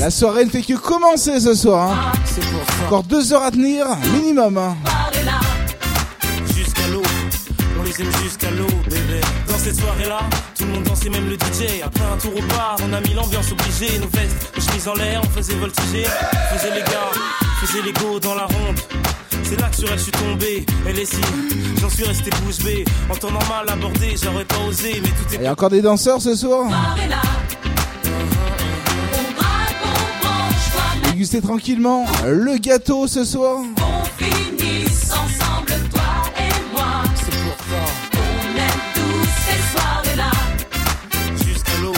La soirée ne fait que commencer ce soir. hein. Pour. Encore deux heures à tenir, minimum. hein. Jusqu'à l'eau, on les aime jusqu'à l'eau, bébé. Dans cette soirée-là, tout le monde dansait, même le DJ. Après un tour au bar, on a mis l'ambiance obligée. Nos vestes, nos chemises en l'air, on faisait voltiger. On faisait les gars, on faisait les go dans la ronde. C'est là que sur elle je suis tombé, elle est si, j'en suis resté bouche bée. En temps normal abordé, j'aurais pas osé, mais tout est Il y a encore des danseurs ce soir. Dégustez tranquillement le gâteau ce soir. On finisse ensemble, toi et moi. C'est pour ça. On aime tous ces soirées-là. Jusqu'à l'eau,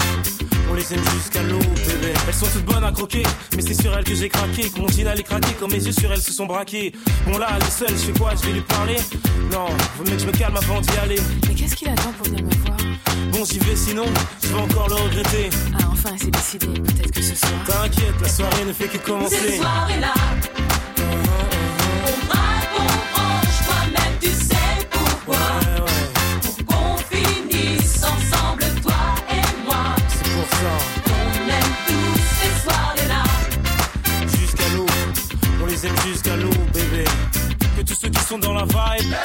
on les aime jusqu'à l'eau, bébé. Elles sont toutes bonnes à croquer, mais c'est sur elles que j'ai craqué. Que mon jean allait craquer quand mes yeux sur elles se sont braqués? Bon là, elle est seule, je fais quoi? Je vais lui parler? Non, faut mieux que je me calme avant d'y aller. Mais qu'est-ce qu'il attend pour venir me voir? Bon, j'y vais sinon, je vais encore le regretter. Ah, enfin, c'est décidé. Peut-être que ce soir. T'inquiète, la soirée ne fait que commencer. Ces soirées-là. On braque, on branche, toi-même tu sais pourquoi. Pour qu'on finisse ensemble, toi et moi. C'est pour ça. On aime tous ces soirées-là. Jusqu'à l'eau, on les aime jusqu'à l'eau, bébé. Que tous ceux qui sont dans la vibe,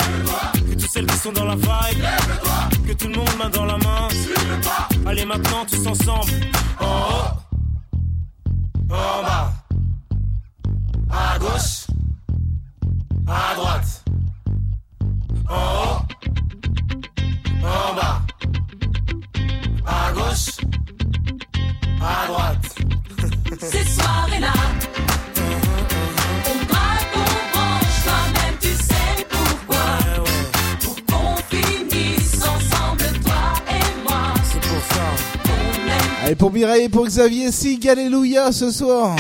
que toutes celles qui sont dans la vibe, que tout le monde main dans la main. Allez maintenant tous ensemble. En haut, en bas, à gauche, à droite. En haut, en bas, à gauche, à droite. Ces soirées-là. On Allez, pour Mireille et pour Xavier, Sig, Alléluia ce soir.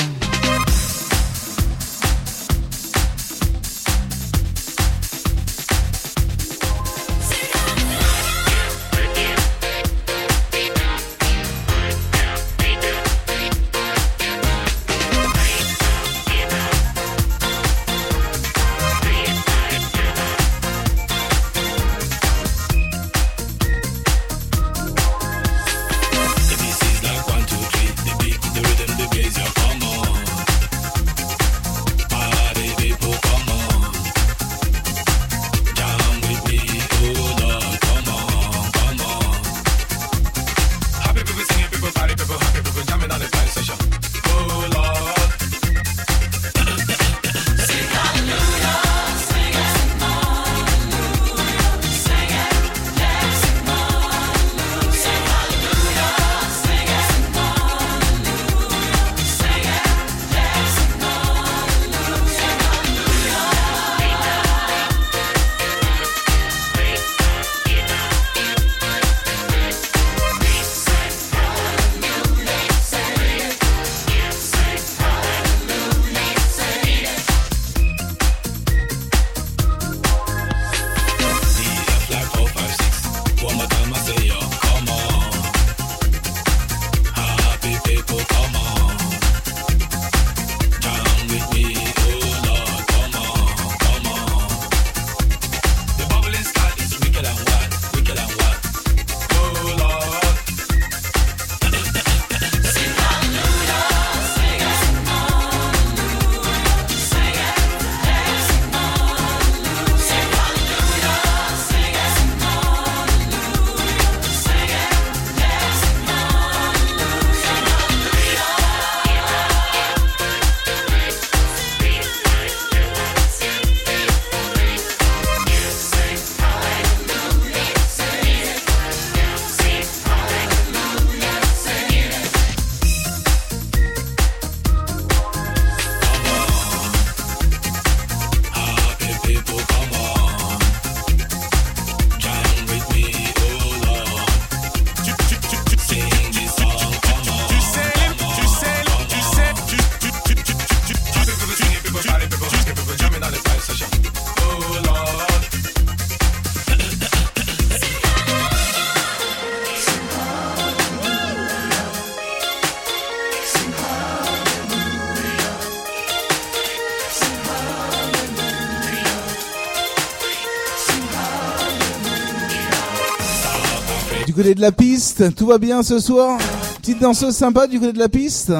côté de la piste. Tout va bien ce soir Petite danseuse sympa du côté de la piste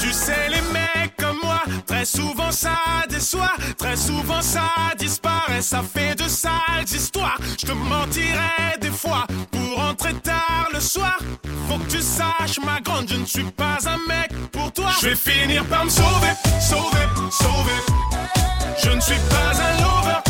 Tu sais les mecs comme moi, très souvent ça déçoit, très souvent ça disparaît, ça fait de sales histoires. Je te mentirais des fois pour entrer tard le soir. Faut que tu saches ma grande, je ne suis pas un mec pour toi. Je vais finir par me sauver, sauver. Je ne suis pas un lover.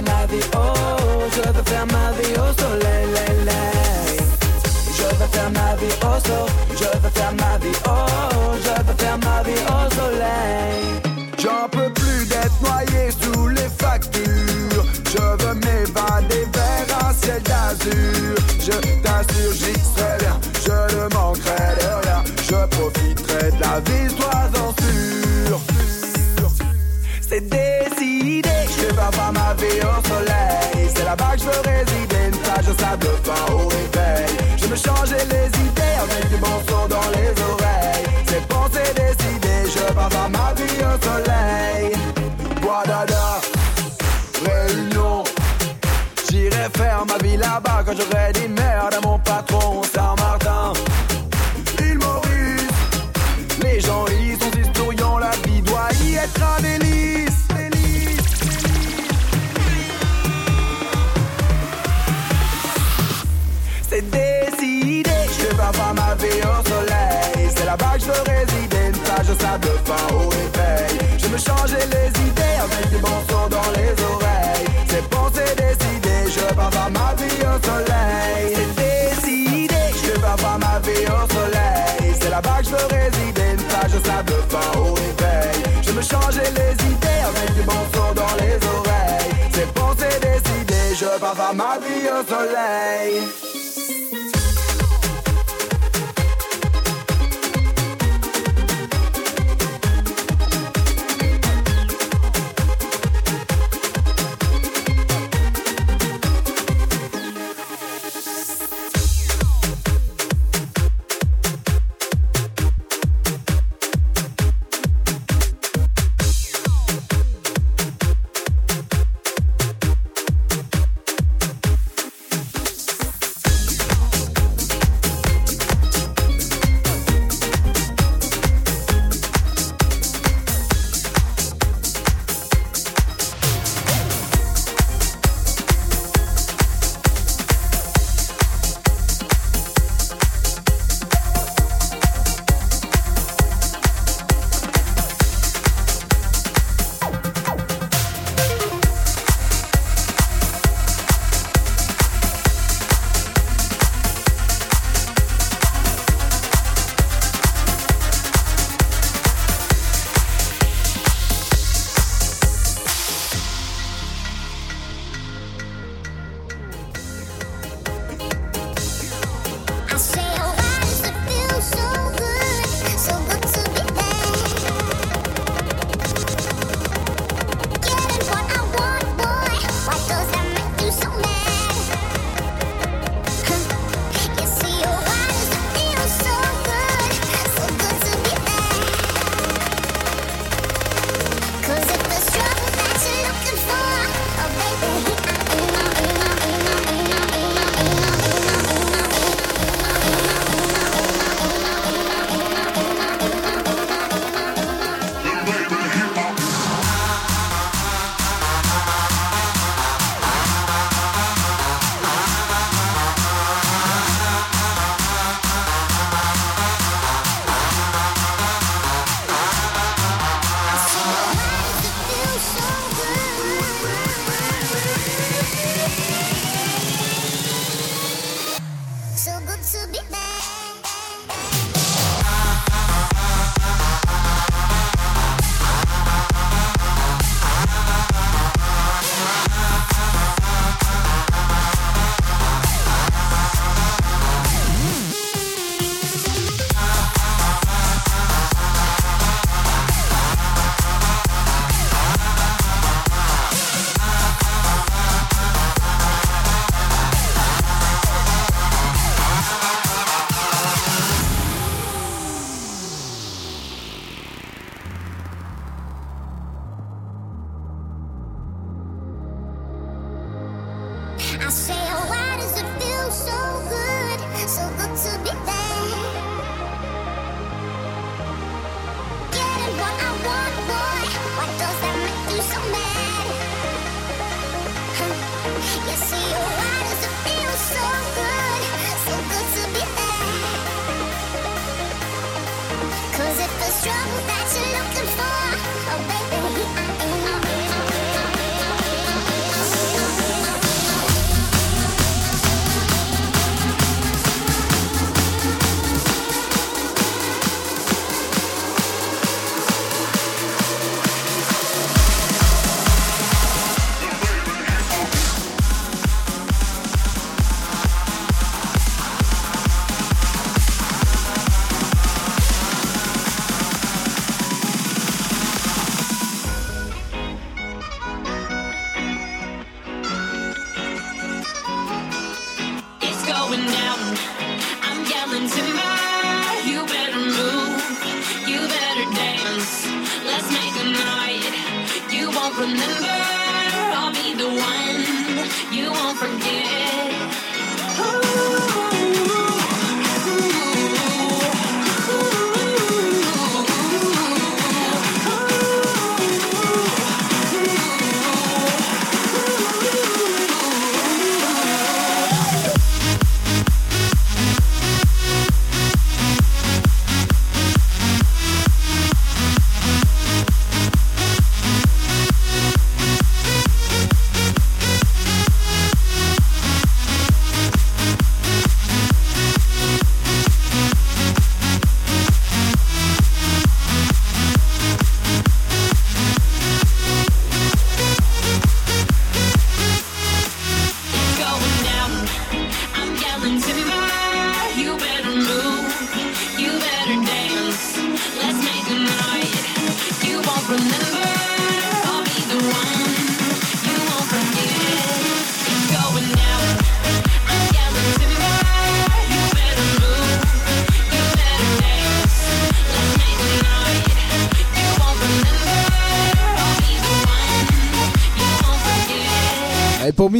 Je veux faire je vais pas faire ma vie au soleil. say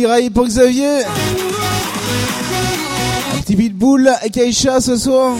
Biraille pour Xavier. Un petit pitbull et Keisha ce soir.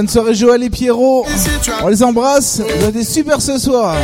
Bonne soirée Joël et Pierrot. On les embrasse. Vous êtes super ce soir.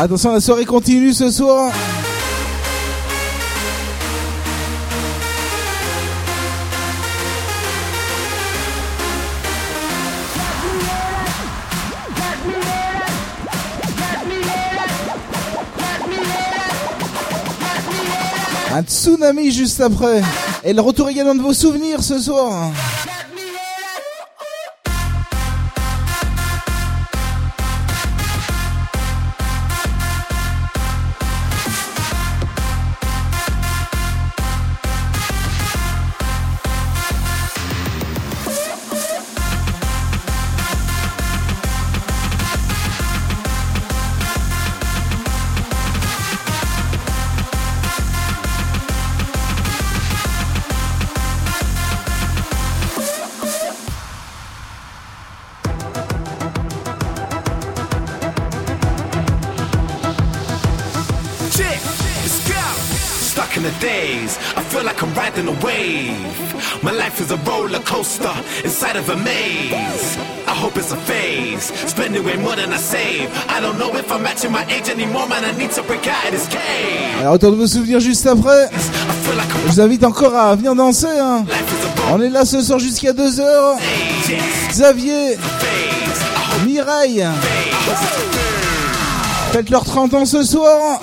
Attention, la soirée continue ce soir. Un tsunami juste après. Et le retour également de vos souvenirs ce soir. Feel like I'm riding a wave. My life is a roller coaster inside of a maze. I hope it's a phase, spending way more than I save. I don't know if I'm matching my age anymore, man. I need to break out of this cave. Alors, retour de vos souvenirs juste après. Je vous invite encore à venir danser. hein. On est là ce soir jusqu'à 2h. Xavier, Mireille, faites leurs 30 ans ce soir.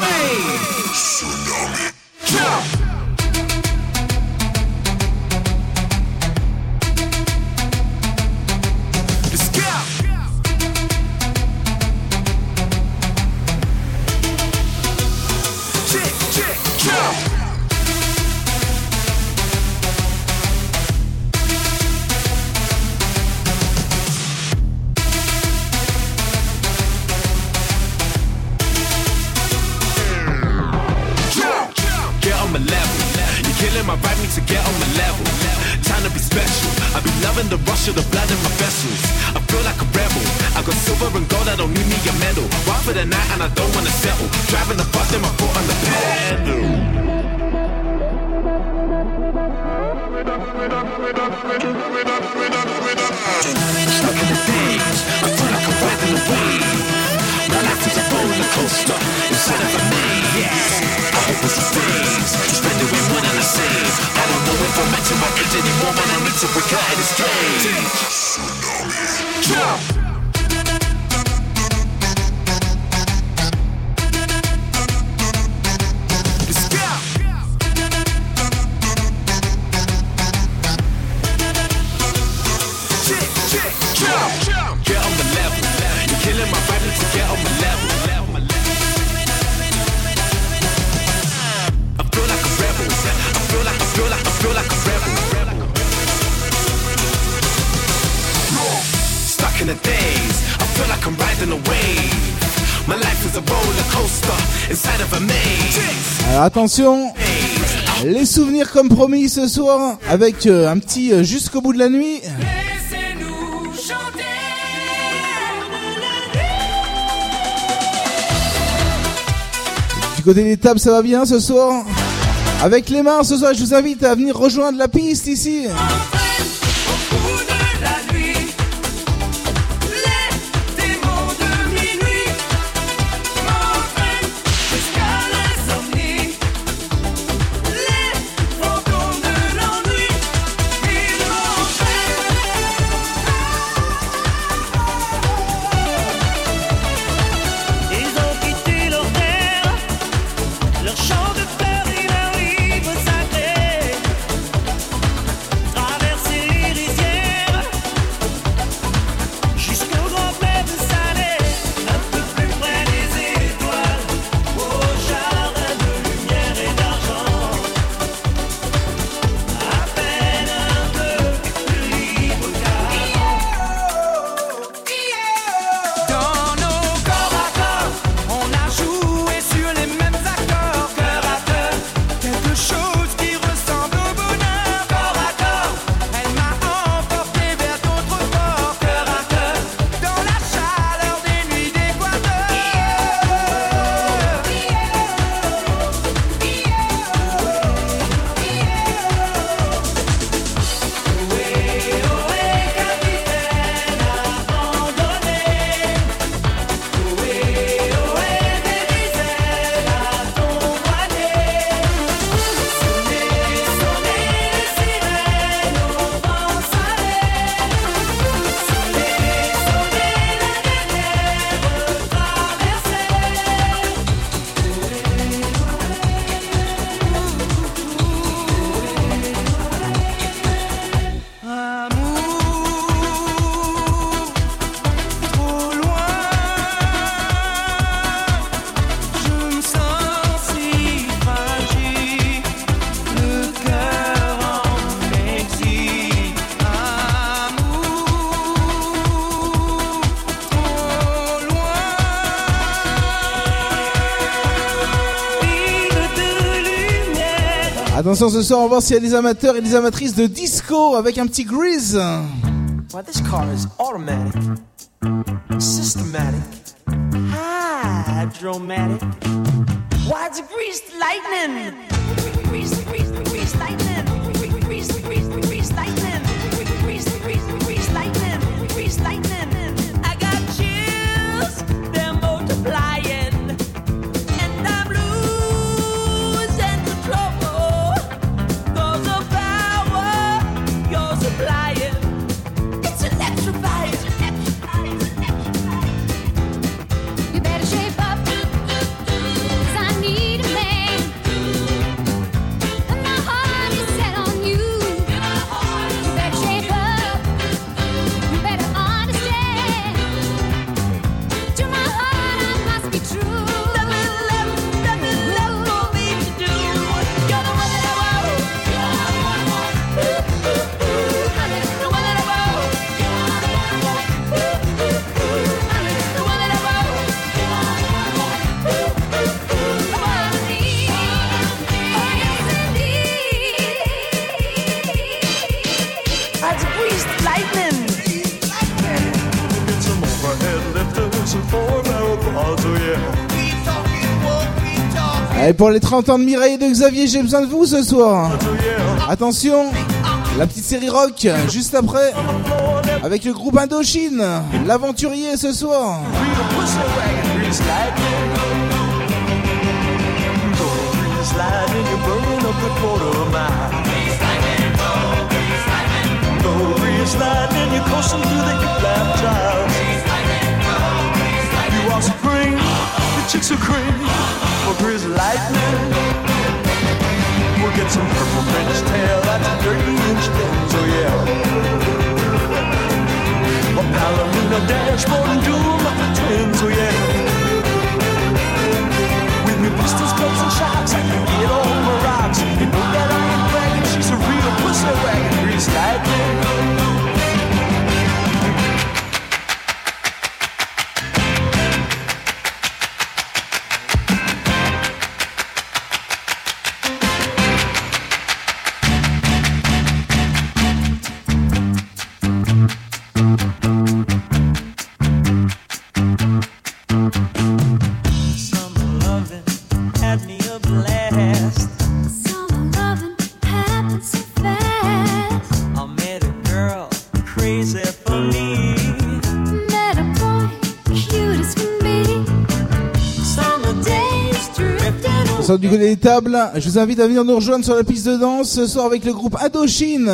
Attention, les souvenirs comme promis ce soir avec euh, un petit euh, jusqu'au bout de la nuit. Du côté des tables, ça va bien ce soir. Avec les mains ce soir, je vous invite à venir rejoindre la piste ici. Attention ce soir, on va voir s'il y a des amateurs et des amatrices de disco avec un petit grease. Well, this car is automatic, systematic, hydromatic. Why it's greased lightning? Grease, grease, grease lightning. Allez, pour les 30 ans de Mireille et de Xavier, j'ai besoin de vous ce soir. Attention, la petite série rock, juste après, avec le groupe Indochine, l'aventurier ce soir. Chicks are cream for grease lightning. We'll get some purple French tail, that's a 30 inch lens, oh yeah. A Palomino dashboard and dual muffin twins, oh yeah. With me pistols, clubs, and shocks, I can get on the rocks. You know that I ain't bragging, she's a real pussy wagon, grease lightning. Du côté des tables, je vous invite à venir nous rejoindre sur la piste de danse ce soir avec le groupe Indochine.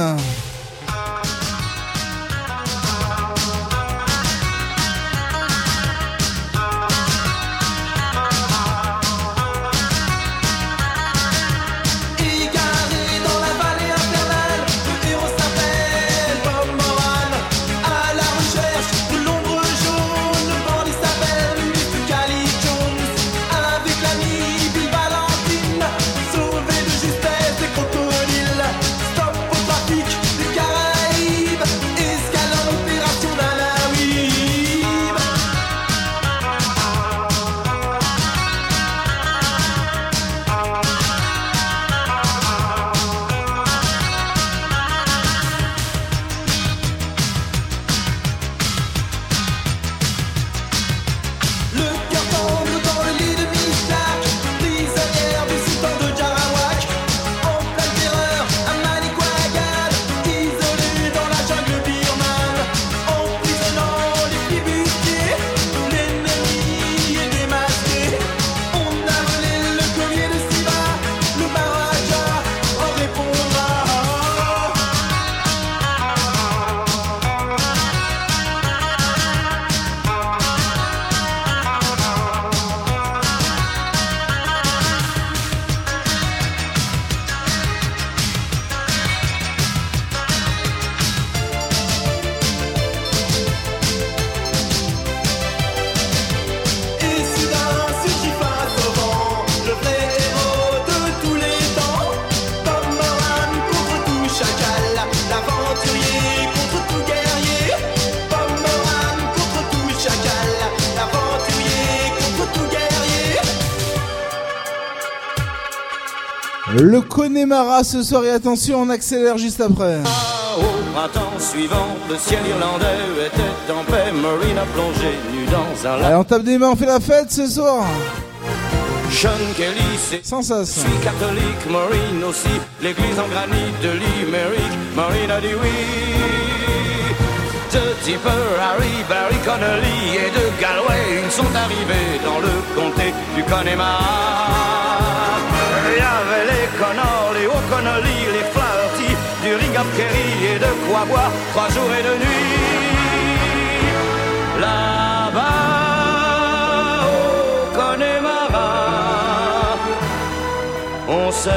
Connemara ce soir et attention, on accélère juste après. Au printemps suivant, le ciel irlandais était en paix. Marine a plongé nu dans un Allez, lac. on tape des mains, on fait la fête ce soir. Sean Kelly, c'est Sans ça. Je suis catholique, Maureen aussi. L'église en granit de Maureen a dit oui. De Tipper, Harry, Barry Connolly et de Galway, ils sont arrivés dans le comté du Connemara. Les Connors, les O'Connolly, les Flaherty, du Kerry et de quoi boire trois jours et deux nuits. Là-bas, au Connemara, on sait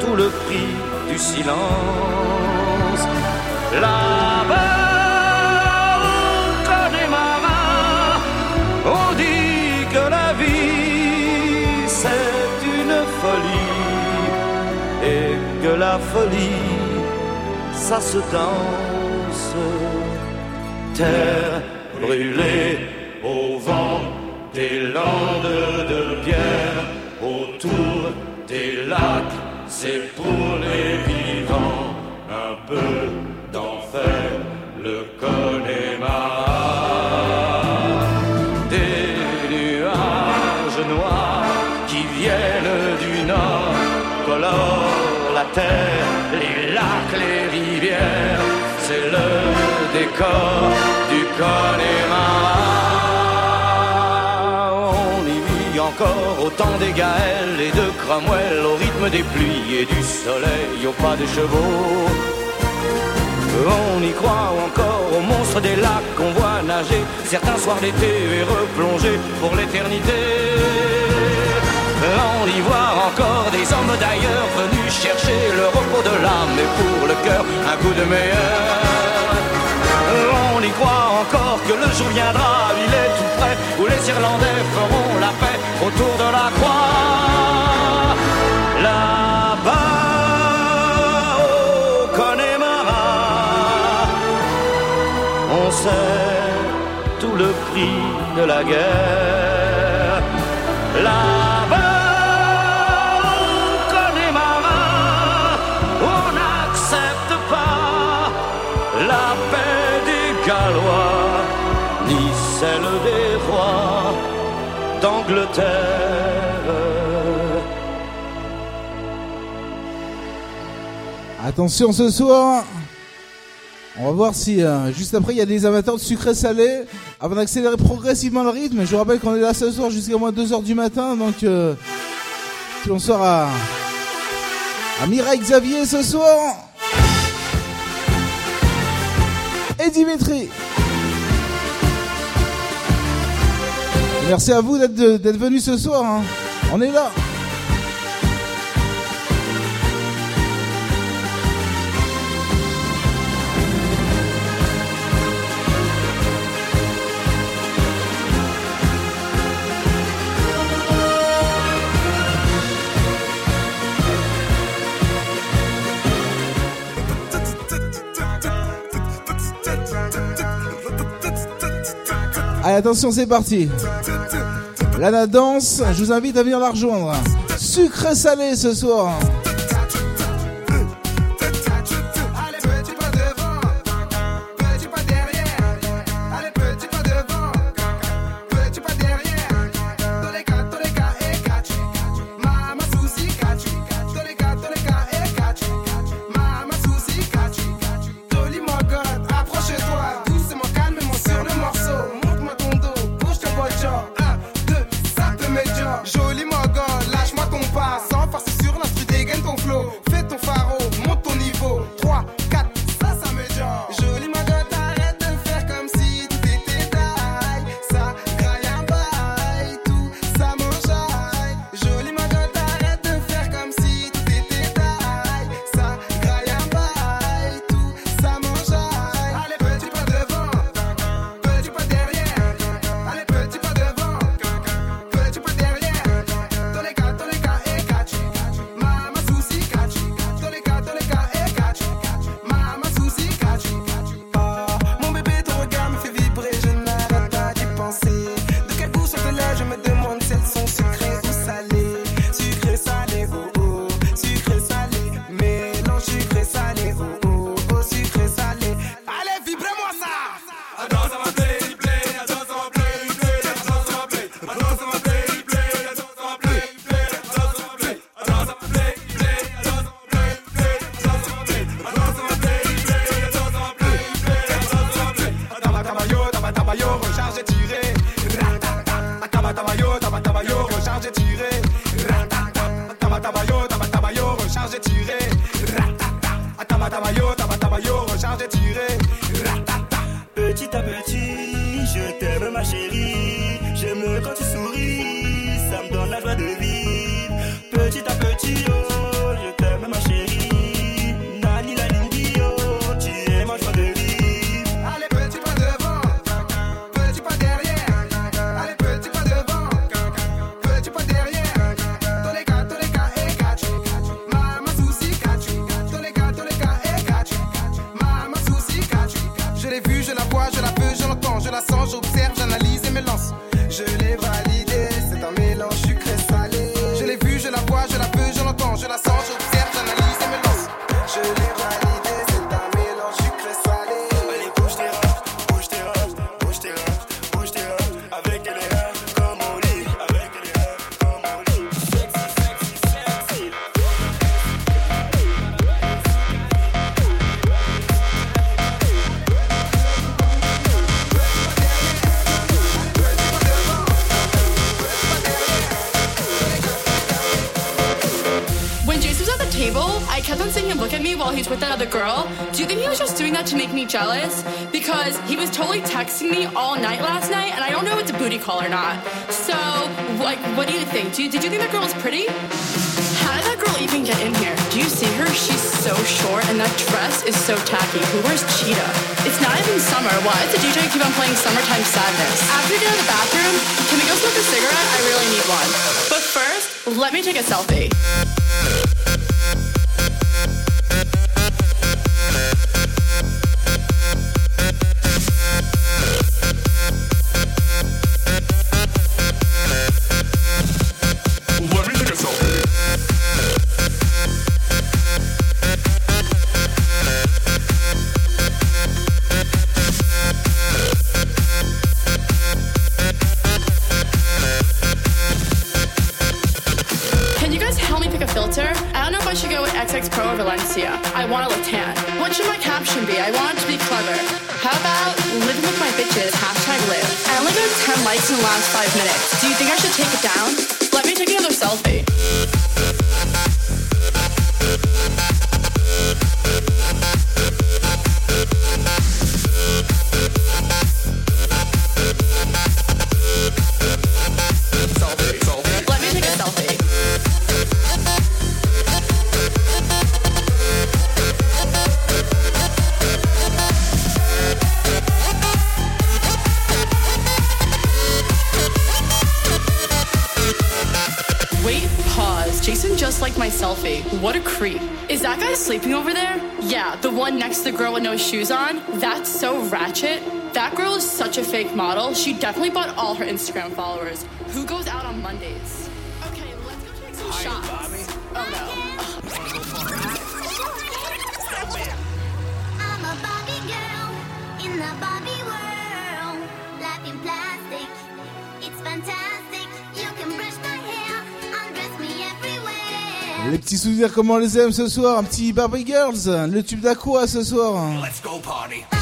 tout le prix du silence. Là-bas, la folie ça se danse. Terre brûlée au vent des landes de pierre autour des lacs, c'est pour les vivants un peu les rivières, c'est le décor du Connemara. On y vit encore au temps des Gaëls et de Cromwell, au rythme des pluies et du soleil, au pas des chevaux. On y croit encore aux monstres des lacs qu'on voit nager certains soirs d'été et replonger pour l'éternité. On y voit encore des hommes d'ailleurs venus chercher le repos de l'âme et pour le cœur un coup de meilleur. On y croit encore que le jour viendra, il est tout près, où les Irlandais feront la paix autour de la croix. Là-bas, au Connemara, on sait tout le prix de la guerre. Celle des rois d'Angleterre. Attention ce soir. On va voir si euh, juste après il y a des amateurs de sucré salé. Avant d'accélérer progressivement le rythme, je rappelle qu'on est là ce soir jusqu'à moins 2h du matin. Donc euh, bonsoir à, à Mireille Xavier ce soir. Et Dimitri. Merci à vous d'être venus ce soir. hein. On est là. Allez, attention, c'est parti. Lana danse, je vous invite à venir la rejoindre. Sucré salé ce soir. Night last night, and I don't know if it's a booty call or not. So, like, what do you think? Do you, did you think that girl was pretty? How did that girl even get in here? Do you see her? She's so short, and that dress is so tacky. Who wears cheetah? It's not even summer. Why does the DJ keep on playing Summertime Sadness? After you get out of the bathroom, can we go smoke a cigarette? I really need one. But first, let me take a selfie. Jason just liked my selfie. What a creep. Is that guy sleeping over there? Yeah, the one next to the girl with no shoes on. That's so ratchet. That girl is such a fake model. She definitely bought all her Instagram followers. Who goes out on Mondays? Okay, let's go take some shots. Oh no. I'm a Barbie girl in the Barbie Les petits souvenirs, comment on les aime ce soir Un petit Barbie Girls, le tube d'Aqua ce soir. Let's go party.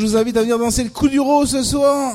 je vous invite à venir danser le coup du rose ce soir.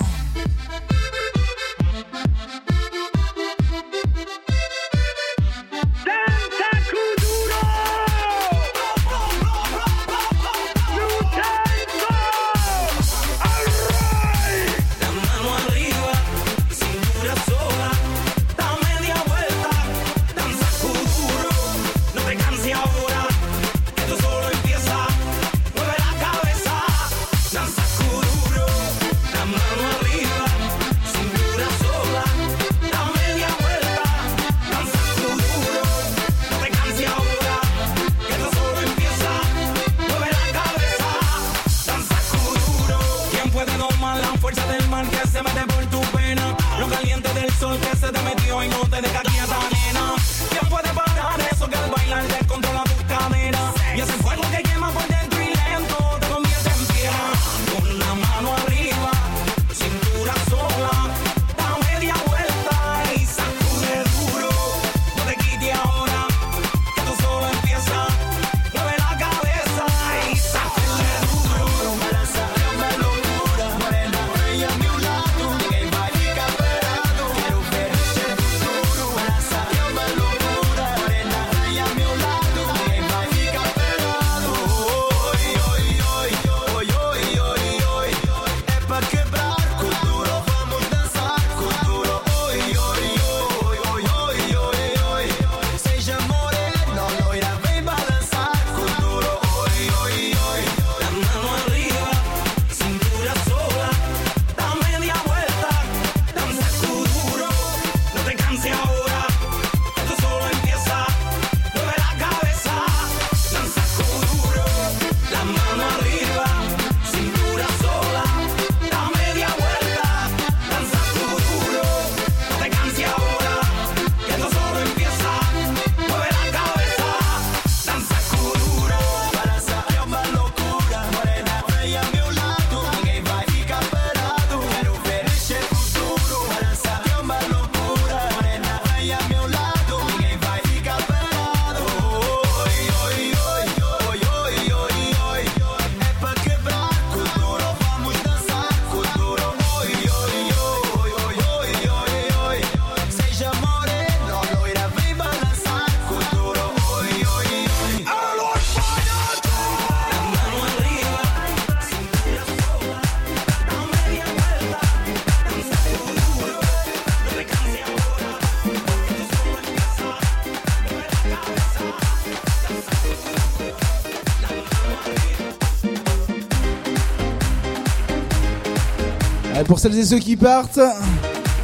pour celles et ceux qui partent,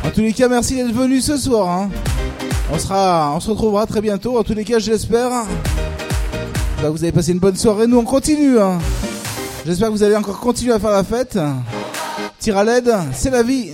en tous les cas, merci d'être venus ce soir. Hein. On, sera, on se retrouvera très bientôt, en tous les cas, j'espère. Bah, vous avez passé une bonne soirée, nous on continue. Hein. J'espère que vous allez encore continuer à faire la fête. Tire à l'aide, c'est la vie.